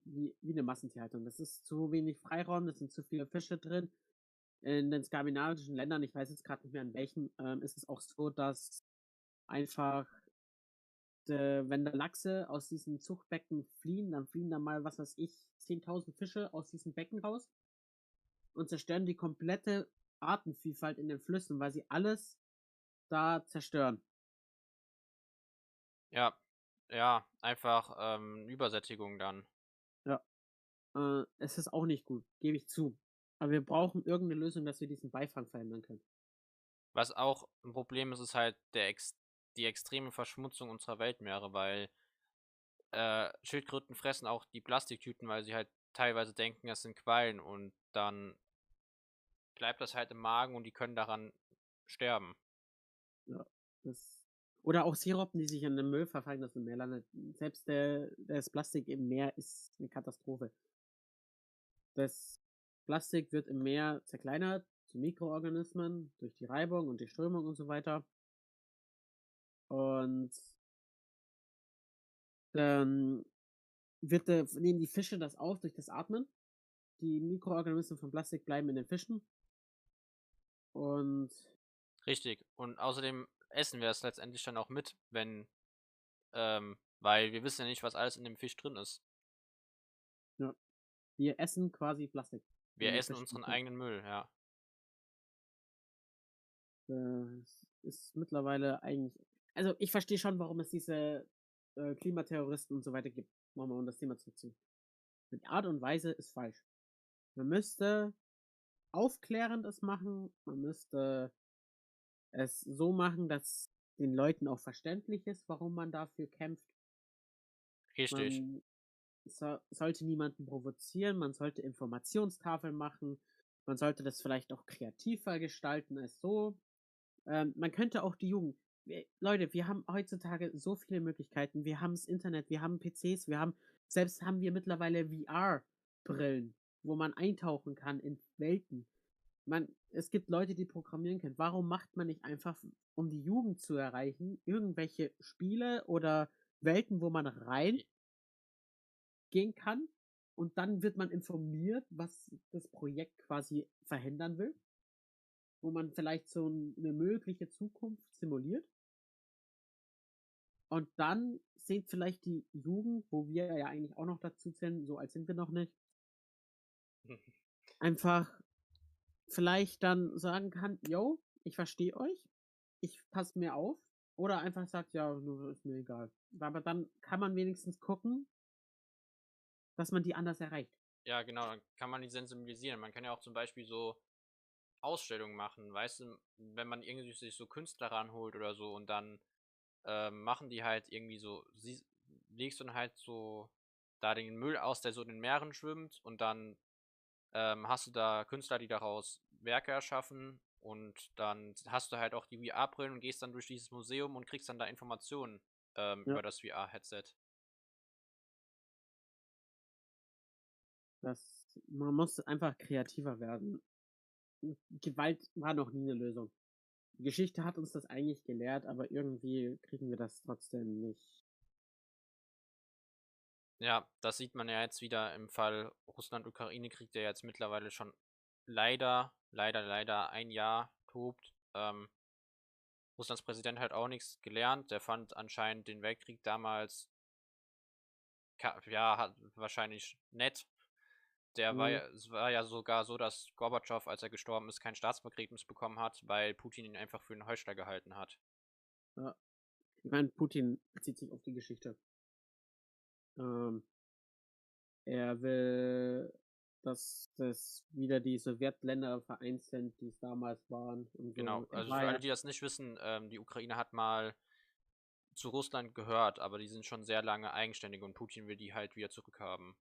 wie, wie eine Massentierhaltung. Das ist zu wenig Freiraum, es sind zu viele Fische drin. In den skandinavischen Ländern, ich weiß jetzt gerade nicht mehr in welchen, ähm, ist es auch so, dass einfach, äh, wenn da Lachse aus diesen Zuchtbecken fliehen, dann fliehen da mal, was weiß ich, 10.000 Fische aus diesen Becken raus und zerstören die komplette Artenvielfalt in den Flüssen, weil sie alles da zerstören. Ja, ja, einfach ähm, Übersättigung dann. Ja. Äh, es ist auch nicht gut, gebe ich zu. Aber wir brauchen irgendeine Lösung, dass wir diesen Beifang verändern können. Was auch ein Problem ist, ist halt der Ex die extreme Verschmutzung unserer Weltmeere, weil äh, Schildkröten fressen auch die Plastiktüten, weil sie halt teilweise denken, es sind Quallen und dann bleibt das halt im Magen und die können daran sterben. Ja, das. Oder auch Sirupen, die sich in den Müll verfallen, das im Meer landet. Selbst der, das Plastik im Meer ist eine Katastrophe. Das Plastik wird im Meer zerkleinert zu Mikroorganismen durch die Reibung und die Strömung und so weiter. Und dann wird der, nehmen die Fische das auf durch das Atmen. Die Mikroorganismen von Plastik bleiben in den Fischen. Und. Richtig. Und außerdem essen wir es letztendlich dann auch mit, wenn. Ähm, weil wir wissen ja nicht, was alles in dem Fisch drin ist. Ja. Wir essen quasi Plastik. Wir essen unseren eigenen Müll, ja. Das ist mittlerweile eigentlich. Also ich verstehe schon, warum es diese äh, Klimaterroristen und so weiter gibt. Machen wir um das Thema zurückziehen. Die Art und Weise ist falsch. Man müsste aufklärend es machen, man müsste es so machen, dass den Leuten auch verständlich ist, warum man dafür kämpft. Richtig. Man so, sollte niemanden provozieren, man sollte Informationstafeln machen, man sollte das vielleicht auch kreativer gestalten als so. Ähm, man könnte auch die Jugend. Leute, wir haben heutzutage so viele Möglichkeiten. Wir haben das Internet, wir haben PCs, wir haben, selbst haben wir mittlerweile VR-Brillen, wo man eintauchen kann in Welten. Man, es gibt Leute, die programmieren können. Warum macht man nicht einfach, um die Jugend zu erreichen, irgendwelche Spiele oder Welten, wo man rein gehen kann und dann wird man informiert, was das Projekt quasi verhindern will, wo man vielleicht so eine mögliche Zukunft simuliert. Und dann sieht vielleicht die Jugend, wo wir ja eigentlich auch noch dazu zählen, so als sind wir noch nicht, *laughs* einfach vielleicht dann sagen kann, yo, ich verstehe euch, ich passe mir auf, oder einfach sagt, ja, ist mir egal. Aber dann kann man wenigstens gucken, dass man die anders erreicht. Ja, genau, dann kann man die sensibilisieren. Man kann ja auch zum Beispiel so Ausstellungen machen, weißt du, wenn man irgendwie sich so Künstler ranholt oder so und dann ähm, machen die halt irgendwie so, sie, legst du dann halt so da den Müll aus, der so in den Meeren schwimmt und dann ähm, hast du da Künstler, die daraus Werke erschaffen und dann hast du halt auch die VR-Brillen und gehst dann durch dieses Museum und kriegst dann da Informationen ähm, ja. über das VR-Headset. Das, man muss einfach kreativer werden. Gewalt war noch nie eine Lösung. Die Geschichte hat uns das eigentlich gelehrt, aber irgendwie kriegen wir das trotzdem nicht. Ja, das sieht man ja jetzt wieder im Fall Russland-Ukraine-Krieg, der jetzt mittlerweile schon leider, leider, leider ein Jahr tobt. Ähm, Russlands Präsident hat auch nichts gelernt. Der fand anscheinend den Weltkrieg damals, ja, wahrscheinlich nett. Der war Mhm. ja, es war ja sogar so, dass Gorbatschow, als er gestorben ist, kein Staatsbegräbnis bekommen hat, weil Putin ihn einfach für einen Heuchler gehalten hat. Ich meine, Putin bezieht sich auf die Geschichte. Ähm, er will, dass das wieder die Sowjetländer vereint sind, die es damals waren. So. Genau, also war für ja- alle, die das nicht wissen, ähm, die Ukraine hat mal zu Russland gehört, aber die sind schon sehr lange eigenständig und Putin will die halt wieder zurückhaben.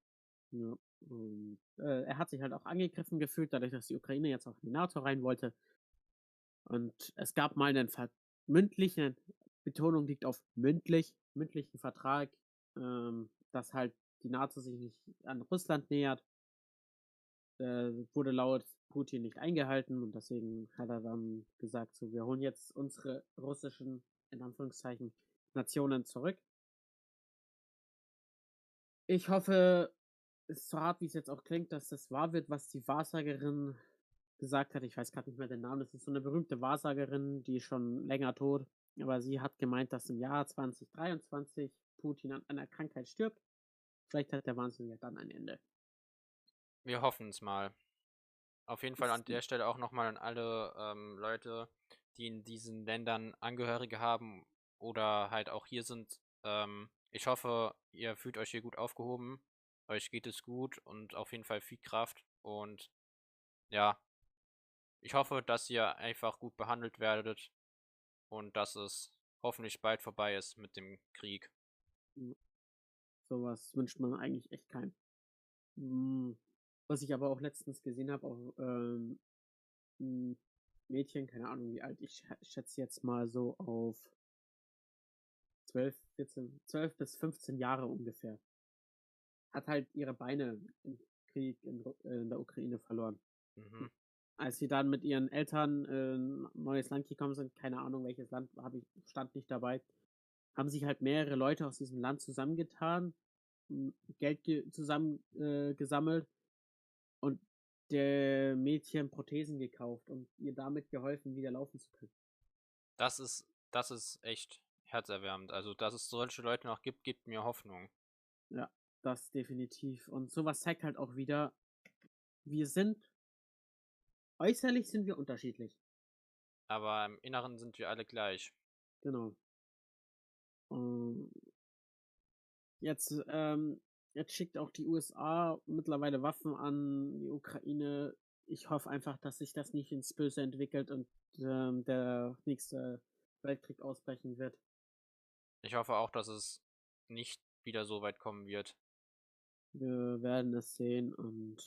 Ja, und, äh, er hat sich halt auch angegriffen gefühlt, dadurch, dass die Ukraine jetzt auch in die NATO rein wollte. Und es gab mal einen ver mündlichen, Betonung liegt auf mündlich, mündlichen Vertrag, ähm, dass halt die NATO sich nicht an Russland nähert. Äh, wurde laut Putin nicht eingehalten und deswegen hat er dann gesagt, so, wir holen jetzt unsere russischen, in Anführungszeichen, Nationen zurück. Ich hoffe, ist so hart, wie es jetzt auch klingt, dass das wahr wird, was die Wahrsagerin gesagt hat. Ich weiß gerade nicht mehr den Namen. Das ist so eine berühmte Wahrsagerin, die schon länger tot. Aber sie hat gemeint, dass im Jahr 2023 Putin an einer Krankheit stirbt. Vielleicht hat der Wahnsinn ja dann ein Ende. Wir hoffen es mal. Auf jeden Fall an der Stelle auch nochmal an alle ähm, Leute, die in diesen Ländern Angehörige haben oder halt auch hier sind. Ähm, ich hoffe, ihr fühlt euch hier gut aufgehoben. Euch geht es gut und auf jeden Fall viel Kraft. Und ja, ich hoffe, dass ihr einfach gut behandelt werdet und dass es hoffentlich bald vorbei ist mit dem Krieg. Sowas wünscht man eigentlich echt keinem. Hm, Was ich aber auch letztens gesehen habe, auch ähm, ein Mädchen, keine Ahnung wie alt, ich schä- schätze jetzt mal so auf 12, 14, 12 bis 15 Jahre ungefähr. Hat halt ihre Beine im Krieg in, äh, in der Ukraine verloren. Mhm. Als sie dann mit ihren Eltern äh, in ein neues Land gekommen sind, keine Ahnung welches Land, habe ich stand nicht dabei, haben sich halt mehrere Leute aus diesem Land zusammengetan, m, Geld ge zusammen äh, gesammelt und der Mädchen Prothesen gekauft und ihr damit geholfen, wieder laufen zu können. Das ist, das ist echt herzerwärmend. Also, dass es solche Leute noch gibt, gibt mir Hoffnung. Das definitiv. Und sowas zeigt halt auch wieder, wir sind, äußerlich sind wir unterschiedlich. Aber im Inneren sind wir alle gleich. Genau. Ähm, jetzt, ähm, jetzt schickt auch die USA mittlerweile Waffen an die Ukraine. Ich hoffe einfach, dass sich das nicht ins Böse entwickelt und ähm, der nächste Weltkrieg ausbrechen wird. Ich hoffe auch, dass es nicht wieder so weit kommen wird. Wir werden es sehen und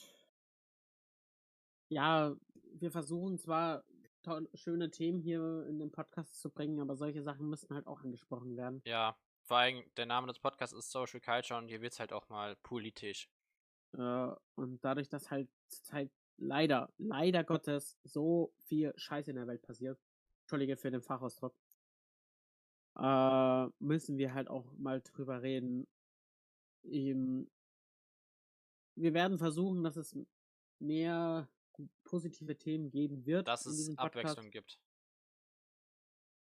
ja, wir versuchen zwar schöne Themen hier in den Podcast zu bringen, aber solche Sachen müssen halt auch angesprochen werden. Ja, vor allem der Name des Podcasts ist Social Culture und hier wird es halt auch mal politisch. Äh, und dadurch, dass halt zurzeit leider, leider Gottes so viel Scheiße in der Welt passiert, Entschuldige für den Fachausdruck, äh, müssen wir halt auch mal drüber reden. Ähm, wir werden versuchen, dass es mehr positive Themen geben wird. Dass es. Abwechslung gibt.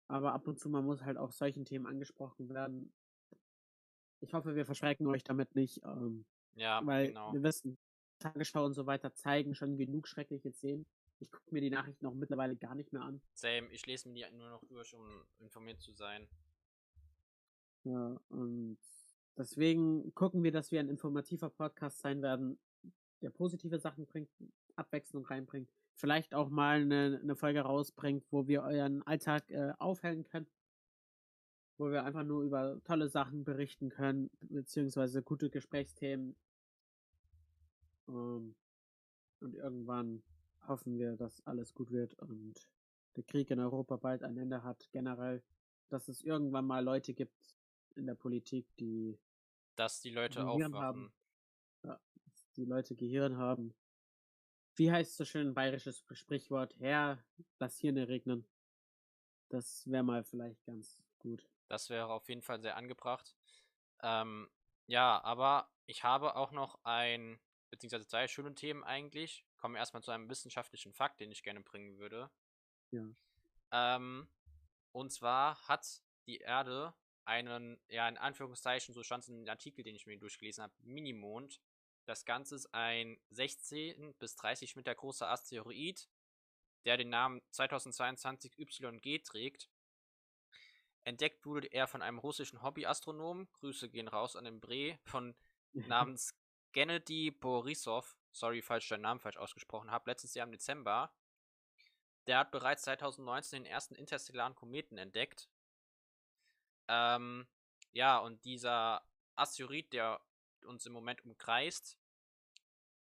Aber ab und zu mal muss halt auch solchen Themen angesprochen werden. Ich hoffe, wir verschrecken euch damit nicht, ähm, Ja, weil genau. wir wissen, Tagesschau und so weiter zeigen schon genug schreckliche Szenen. Ich gucke mir die Nachrichten auch mittlerweile gar nicht mehr an. Same, ich lese mir die nur noch durch, um informiert zu sein. Ja, und deswegen gucken wir, dass wir ein informativer Podcast sein werden, der positive Sachen bringt, Abwechslung reinbringt. Vielleicht auch mal eine, eine Folge rausbringt, wo wir euren Alltag äh, aufhellen können. Wo wir einfach nur über tolle Sachen berichten können, beziehungsweise gute Gesprächsthemen. Ähm, und irgendwann hoffen wir, dass alles gut wird und der Krieg in Europa bald ein Ende hat. Generell, dass es irgendwann mal Leute gibt in der Politik, die Dass die Leute Gehirn aufwachen. haben. dass die Leute Gehirn haben. Wie heißt so schön ein bayerisches Sprichwort? Herr, lass Hirne regnen. Das wäre mal vielleicht ganz gut. Das wäre auf jeden Fall sehr angebracht. Ähm, ja, aber ich habe auch noch ein, beziehungsweise zwei schöne Themen eigentlich. Kommen wir erstmal zu einem wissenschaftlichen Fakt, den ich gerne bringen würde. Ja. Ähm, und zwar hat die Erde einen, ja, in Anführungszeichen, so stand es in dem Artikel, den ich mir durchgelesen habe, Minimond. Das Ganze ist ein 16 bis 30 Meter großer Asteroid, der den Namen 2022 YG trägt. Entdeckt wurde er von einem russischen Hobbyastronomen, Grüße gehen raus an den Bre, von *laughs* namens Gennady Borisov, sorry, falls ich deinen Namen falsch ausgesprochen habe, letztes Jahr im Dezember. Der hat bereits 2019 den ersten interstellaren Kometen entdeckt. Ähm, ja, und dieser Asteroid, der uns im Moment umkreist,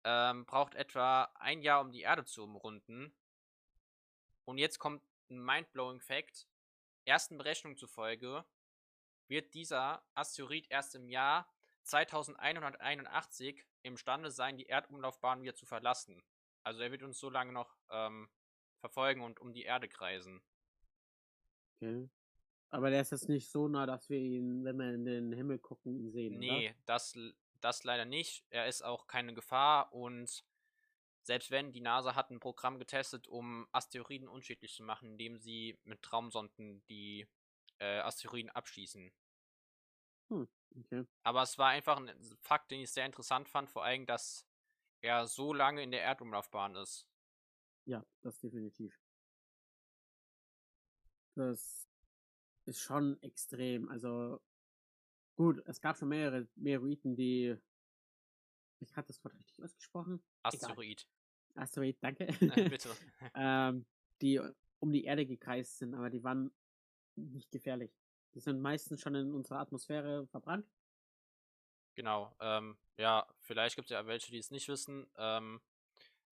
ähm, braucht etwa ein Jahr, um die Erde zu umrunden. Und jetzt kommt ein mindblowing Fact. Ersten Berechnungen zufolge wird dieser Asteroid erst im Jahr 2181 imstande sein, die Erdumlaufbahn wieder zu verlassen. Also er wird uns so lange noch ähm, verfolgen und um die Erde kreisen. Okay. Aber der ist jetzt nicht so nah, dass wir ihn, wenn wir in den Himmel gucken, ihn sehen. Nee, oder? das, das leider nicht. Er ist auch keine Gefahr und selbst wenn, die NASA hat ein Programm getestet, um Asteroiden unschädlich zu machen, indem sie mit Traumsonden die äh, Asteroiden abschießen. Hm, okay. Aber es war einfach ein Fakt, den ich sehr interessant fand, vor allem, dass er so lange in der Erdumlaufbahn ist. Ja, das definitiv. Das ist schon extrem. Also, gut, es gab schon mehrere Meteoriten, die. Ich hatte das Wort richtig ausgesprochen. Asteroid. Egal. Asteroid, danke. Äh, *laughs* bitte. *laughs* ähm, die um die Erde gekreist sind, aber die waren nicht gefährlich. Die sind meistens schon in unserer Atmosphäre verbrannt. Genau. Ähm, ja, vielleicht gibt es ja welche, die es nicht wissen. Ähm,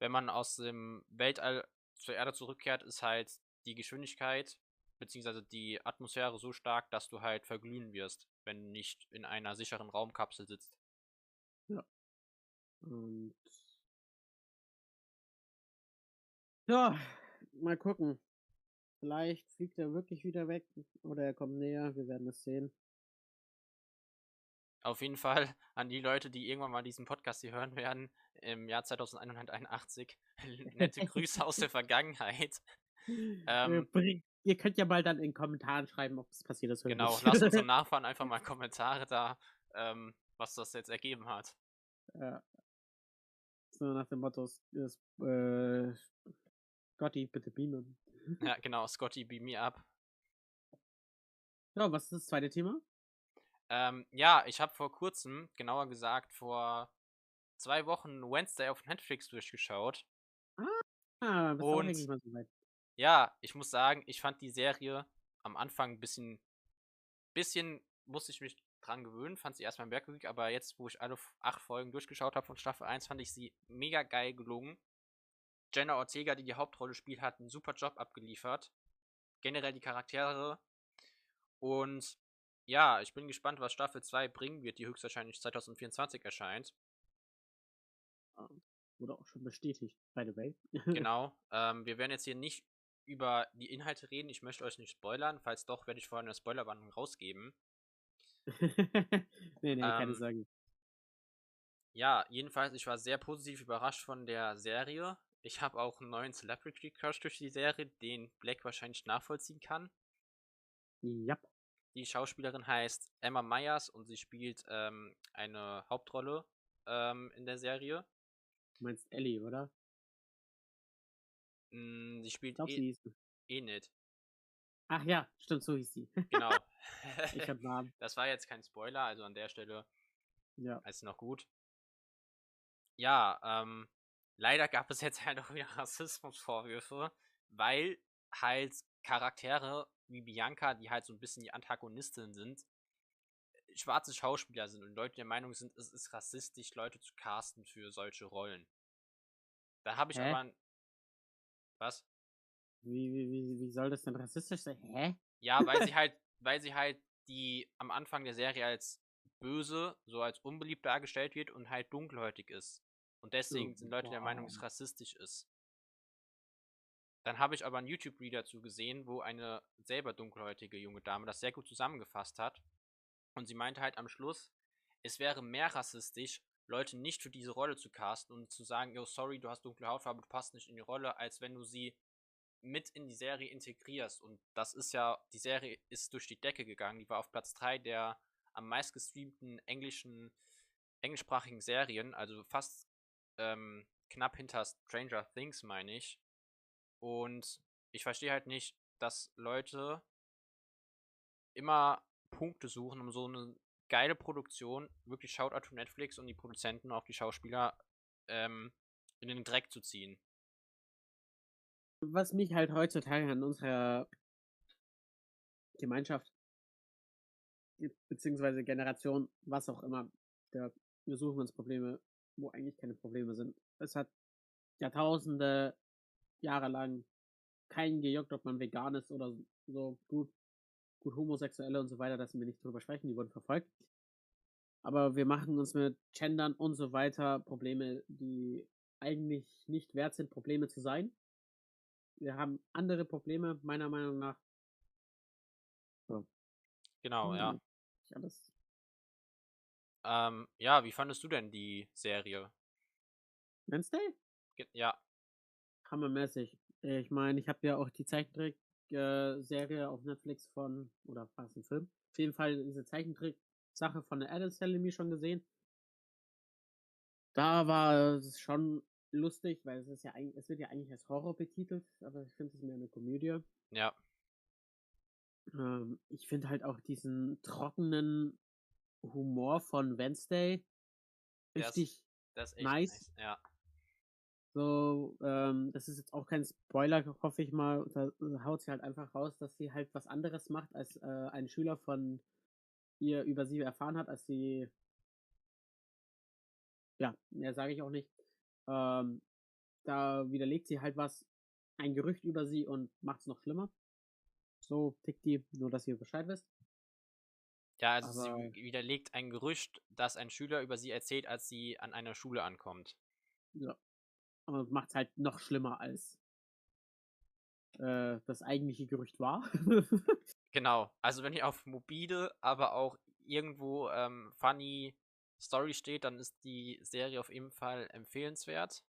wenn man aus dem Weltall zur Erde zurückkehrt, ist halt die Geschwindigkeit beziehungsweise die Atmosphäre so stark, dass du halt verglühen wirst, wenn du nicht in einer sicheren Raumkapsel sitzt. Ja. Und ja, mal gucken. Vielleicht fliegt er wirklich wieder weg oder er kommt näher. Wir werden es sehen. Auf jeden Fall *laughs* an die Leute, die irgendwann mal diesen Podcast hier hören werden, im Jahr 2181. *laughs* Nette Grüße aus der *laughs* Vergangenheit. Ähm, ihr könnt ja mal dann in den Kommentaren schreiben, ob es passiert ist. Genau, lasst unseren *laughs* Nachfahren einfach mal Kommentare da, ähm, was das jetzt ergeben hat. Ja. So nach dem Motto, ist, äh, Scotty, bitte beamen. Ja, *laughs* genau, Scotty, beam me up. Ja, was ist das zweite Thema? Ähm, ja, ich habe vor kurzem, genauer gesagt vor zwei Wochen Wednesday auf Netflix durchgeschaut. Ah, bist und, auch mal so weit. Ja, ich muss sagen, ich fand die Serie am Anfang ein bisschen, bisschen musste ich mich dran gewöhnen, fand sie erstmal merkwürdig, aber jetzt, wo ich alle acht Folgen durchgeschaut habe von Staffel 1, fand ich sie mega geil gelungen. Jenna Ortega, die die Hauptrolle spielt, hat einen super Job abgeliefert. Generell die Charaktere. Und ja, ich bin gespannt, was Staffel 2 bringen wird, die höchstwahrscheinlich 2024 erscheint. Wurde auch schon bestätigt, by the way. *laughs* genau. Ähm, wir werden jetzt hier nicht über die Inhalte reden. Ich möchte euch nicht spoilern. Falls doch, werde ich vorher eine Spoilerwarnung rausgeben. *laughs* nee, nee, keine ähm, Sorge. Ja, jedenfalls, ich war sehr positiv überrascht von der Serie. Ich habe auch einen neuen Celebrity Crush durch die Serie, den Black wahrscheinlich nachvollziehen kann. Ja. Die Schauspielerin heißt Emma Myers und sie spielt ähm, eine Hauptrolle ähm, in der Serie. Du meinst Ellie, oder? Mm, sie spielt ich glaub, eh, eh nicht. Ach ja, stimmt, so hieß sie. Genau. *laughs* ich hab Namen. *laughs* Das war jetzt kein Spoiler, also an der Stelle ja. ist noch gut. Ja, ähm, leider gab es jetzt *laughs* halt auch wieder Rassismusvorwürfe, weil halt Charaktere wie Bianca, die halt so ein bisschen die Antagonistin sind, schwarze Schauspieler sind und Leute der Meinung sind, es ist rassistisch, Leute zu casten für solche Rollen. Da habe ich Hä? aber was? Wie, wie, wie, wie soll das denn rassistisch sein? Hä? Ja, weil sie *laughs* halt, weil sie halt die am Anfang der Serie als böse, so als unbeliebt dargestellt wird und halt dunkelhäutig ist. Und deswegen sind Leute der Meinung, es rassistisch ist. Dann habe ich aber ein YouTube-Video dazu gesehen, wo eine selber dunkelhäutige junge Dame das sehr gut zusammengefasst hat. Und sie meinte halt am Schluss, es wäre mehr rassistisch, Leute nicht für diese Rolle zu casten und zu sagen, yo, sorry, du hast dunkle Hautfarbe, du passt nicht in die Rolle, als wenn du sie mit in die Serie integrierst. Und das ist ja, die Serie ist durch die Decke gegangen. Die war auf Platz 3 der am meistgestreamten englischen englischsprachigen Serien, also fast ähm, knapp hinter Stranger Things, meine ich. Und ich verstehe halt nicht, dass Leute immer Punkte suchen, um so eine geile Produktion, wirklich Shoutout to Netflix und die Produzenten auch die Schauspieler ähm, in den Dreck zu ziehen. Was mich halt heutzutage an unserer Gemeinschaft beziehungsweise Generation, was auch immer, der, wir suchen uns Probleme, wo eigentlich keine Probleme sind. Es hat Jahrtausende, Jahre lang keinen gejuckt, ob man vegan ist oder so. Gut, gut Homosexuelle und so weiter, dass wir nicht drüber sprechen, die wurden verfolgt. Aber wir machen uns mit Gendern und so weiter Probleme, die eigentlich nicht wert sind, Probleme zu sein. Wir haben andere Probleme, meiner Meinung nach. So. Genau, hm, ja. Alles. Ähm, ja, wie fandest du denn die Serie? Wednesday? Ja. Hammermäßig. Ich meine, ich habe ja auch die Zeichentrick-Serie auf Netflix von, oder fast ein Film. Auf jeden Fall diese Zeichentrick-Sache von der Adam Salami schon gesehen. Da war es schon lustig, weil es ist ja eigentlich, es wird ja eigentlich als Horror betitelt, aber ich finde es mehr eine Komödie. Ja. Ähm, ich finde halt auch diesen trockenen Humor von Wednesday richtig das, das nice. nice. Ja. So, ähm, das ist jetzt auch kein Spoiler, hoffe ich mal. Da haut sie halt einfach raus, dass sie halt was anderes macht, als äh, ein Schüler von ihr über sie erfahren hat, als sie. Ja, mehr sage ich auch nicht. Ähm, da widerlegt sie halt was, ein Gerücht über sie und macht es noch schlimmer. So tickt die, nur dass ihr Bescheid wisst. Ja, also Aber sie widerlegt ein Gerücht, das ein Schüler über sie erzählt, als sie an einer Schule ankommt. Ja. Aber macht es halt noch schlimmer als äh, das eigentliche Gerücht war. *laughs* genau. Also wenn ihr auf mobile, aber auch irgendwo ähm, funny Story steht, dann ist die Serie auf jeden Fall empfehlenswert.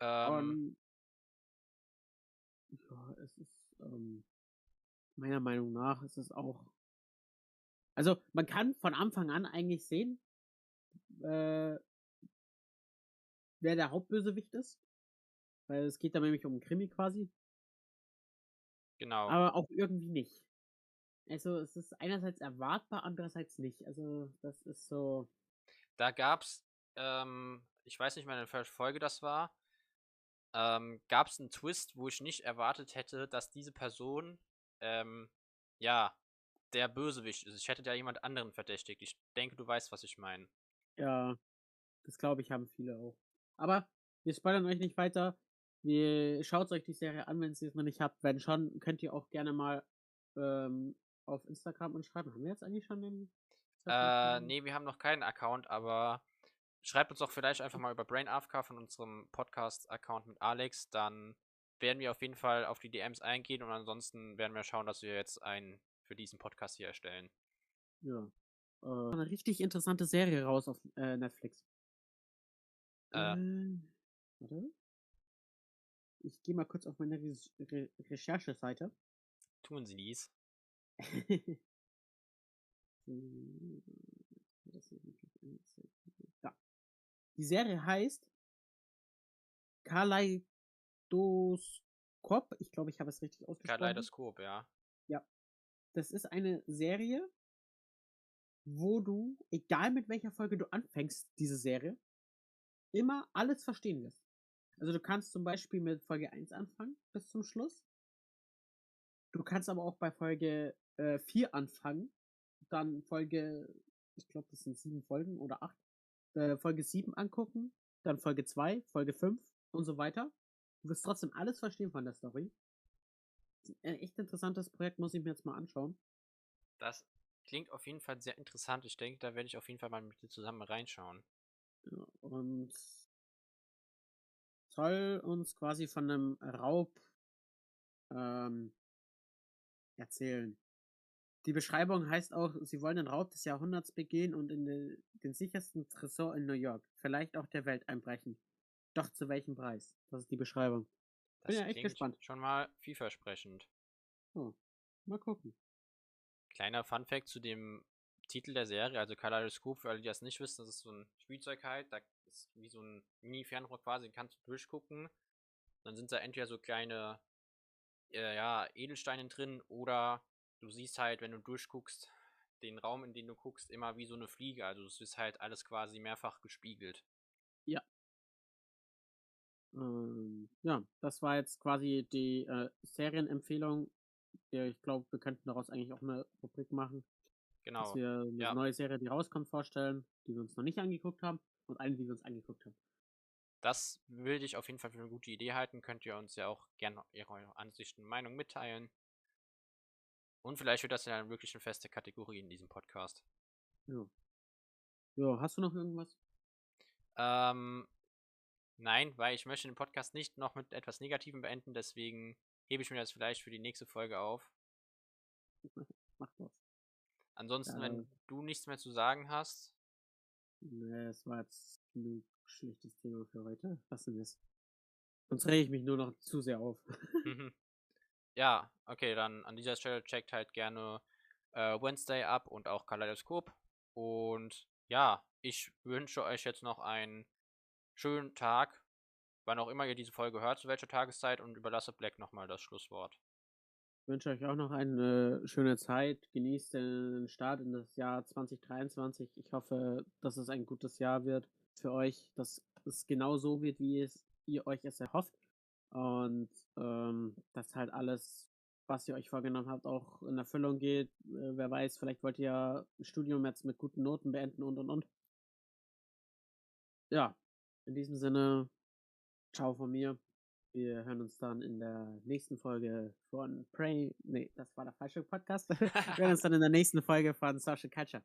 Ähm, ja, es ist ähm, meiner Meinung nach ist es auch. Also man kann von Anfang an eigentlich sehen, äh, wer der Hauptbösewicht ist. Weil es geht da nämlich um Krimi quasi. Genau. Aber auch irgendwie nicht. Also es ist einerseits erwartbar, andererseits nicht. Also das ist so. Da gab's, ähm, ich weiß nicht mehr, in welcher Folge das war, ähm, gab es einen Twist, wo ich nicht erwartet hätte, dass diese Person, ähm, ja, der Bösewicht ist. Ich hätte da jemand anderen verdächtigt. Ich denke, du weißt, was ich meine. Ja, das glaube ich, haben viele auch. Aber wir spoilern euch nicht weiter. Wir schaut euch die Serie an, wenn ihr es noch nicht habt. Wenn schon, könnt ihr auch gerne mal ähm, auf Instagram und schreiben. Haben wir jetzt eigentlich schon den? Äh, nee, wir haben noch keinen Account, aber schreibt uns doch vielleicht einfach mal über Brain AFK von unserem Podcast-Account mit Alex. Dann werden wir auf jeden Fall auf die DMs eingehen und ansonsten werden wir schauen, dass wir jetzt einen für diesen Podcast hier erstellen. Ja. Äh, eine richtig interessante Serie raus auf äh, Netflix. Äh, äh, warte. Ich gehe mal kurz auf meine Re Re Rechercheseite. Tun Sie dies. ja. Die Serie heißt Kaleidoskop. Ich glaube, ich habe es richtig ausgesprochen. Kaleidoskop, ja. Ja. Das ist eine Serie, wo du, egal mit welcher Folge du anfängst, diese Serie, immer alles verstehen wirst. Also du kannst zum Beispiel mit Folge 1 anfangen bis zum Schluss. Du kannst aber auch bei Folge äh, 4 anfangen, dann Folge, ich glaube, das sind sieben Folgen oder acht, äh, Folge 7 angucken, dann Folge 2, Folge 5 und so weiter. Du wirst trotzdem alles verstehen von der Story. Ein echt interessantes Projekt, muss ich mir jetzt mal anschauen. Das klingt auf jeden Fall sehr interessant. Ich denke, da werde ich auf jeden Fall mal mit dir zusammen reinschauen. Ja, und soll uns quasi von einem Raub ähm, erzählen. Die Beschreibung heißt auch, sie wollen den Raub des Jahrhunderts begehen und in den, den sichersten Tresor in New York, vielleicht auch der Welt einbrechen. Doch zu welchem Preis? Das ist die Beschreibung. Bin ja echt gespannt. Schon mal vielversprechend. Oh, mal gucken. Kleiner Funfact zu dem Titel der Serie, also Kaleidoskop, für alle, die das nicht wissen, das ist so ein Spielzeug halt, da ist wie so ein Mini-Fernrohr quasi, kannst du durchgucken. Dann sind da entweder so kleine, äh, ja, Edelsteine drin oder du siehst halt, wenn du durchguckst, den Raum, in den du guckst, immer wie so eine Fliege. Also es ist halt alles quasi mehrfach gespiegelt. Ja. Ähm, ja, das war jetzt quasi die äh, Serienempfehlung. Ich glaube, wir könnten daraus eigentlich auch eine Rubrik machen. Genau. Dass wir eine ja. neue Serie, die rauskommt, vorstellen, die wir uns noch nicht angeguckt haben und eine, die wir uns angeguckt haben. Das würde ich auf jeden Fall für eine gute Idee halten. Könnt ihr uns ja auch gerne eure Ansichten und Meinung mitteilen. Und vielleicht wird das ja dann wirklich eine feste Kategorie in diesem Podcast. Ja. Ja, hast du noch irgendwas? Ähm, nein, weil ich möchte den Podcast nicht noch mit etwas Negativem beenden, deswegen hebe ich mir das vielleicht für die nächste Folge auf. *laughs* Mach das. Ansonsten, Ja. wenn du nichts mehr zu sagen hast, Nee, es war jetzt ein schlechtes Thema für heute. Lassen wir es. Sonst rege ich mich nur noch zu sehr auf. *laughs* Mhm. ja, okay, dann an dieser Stelle checkt halt gerne äh, Wednesday ab und auch Kaleidoskop. Und ja, ich wünsche euch jetzt noch einen schönen Tag, wann auch immer ihr diese Folge hört, zu welcher Tageszeit und überlasse Black nochmal das Schlusswort. Wünsche euch auch noch eine schöne Zeit. Genießt den Start in das Jahr 2023. Ich hoffe, dass es ein gutes Jahr wird für euch, dass es genau so wird, wie es ihr euch es erhofft. Und ähm, dass halt alles, was ihr euch vorgenommen habt, auch in Erfüllung geht. Äh, wer weiß, vielleicht wollt ihr ja ein Studium jetzt mit guten Noten beenden und und und. Ja, in diesem Sinne, ciao von mir. Wir hören uns dann in der nächsten Folge von Pray. Nee, das war der falsche Podcast. *laughs* Wir hören uns dann in der nächsten Folge von Social Culture.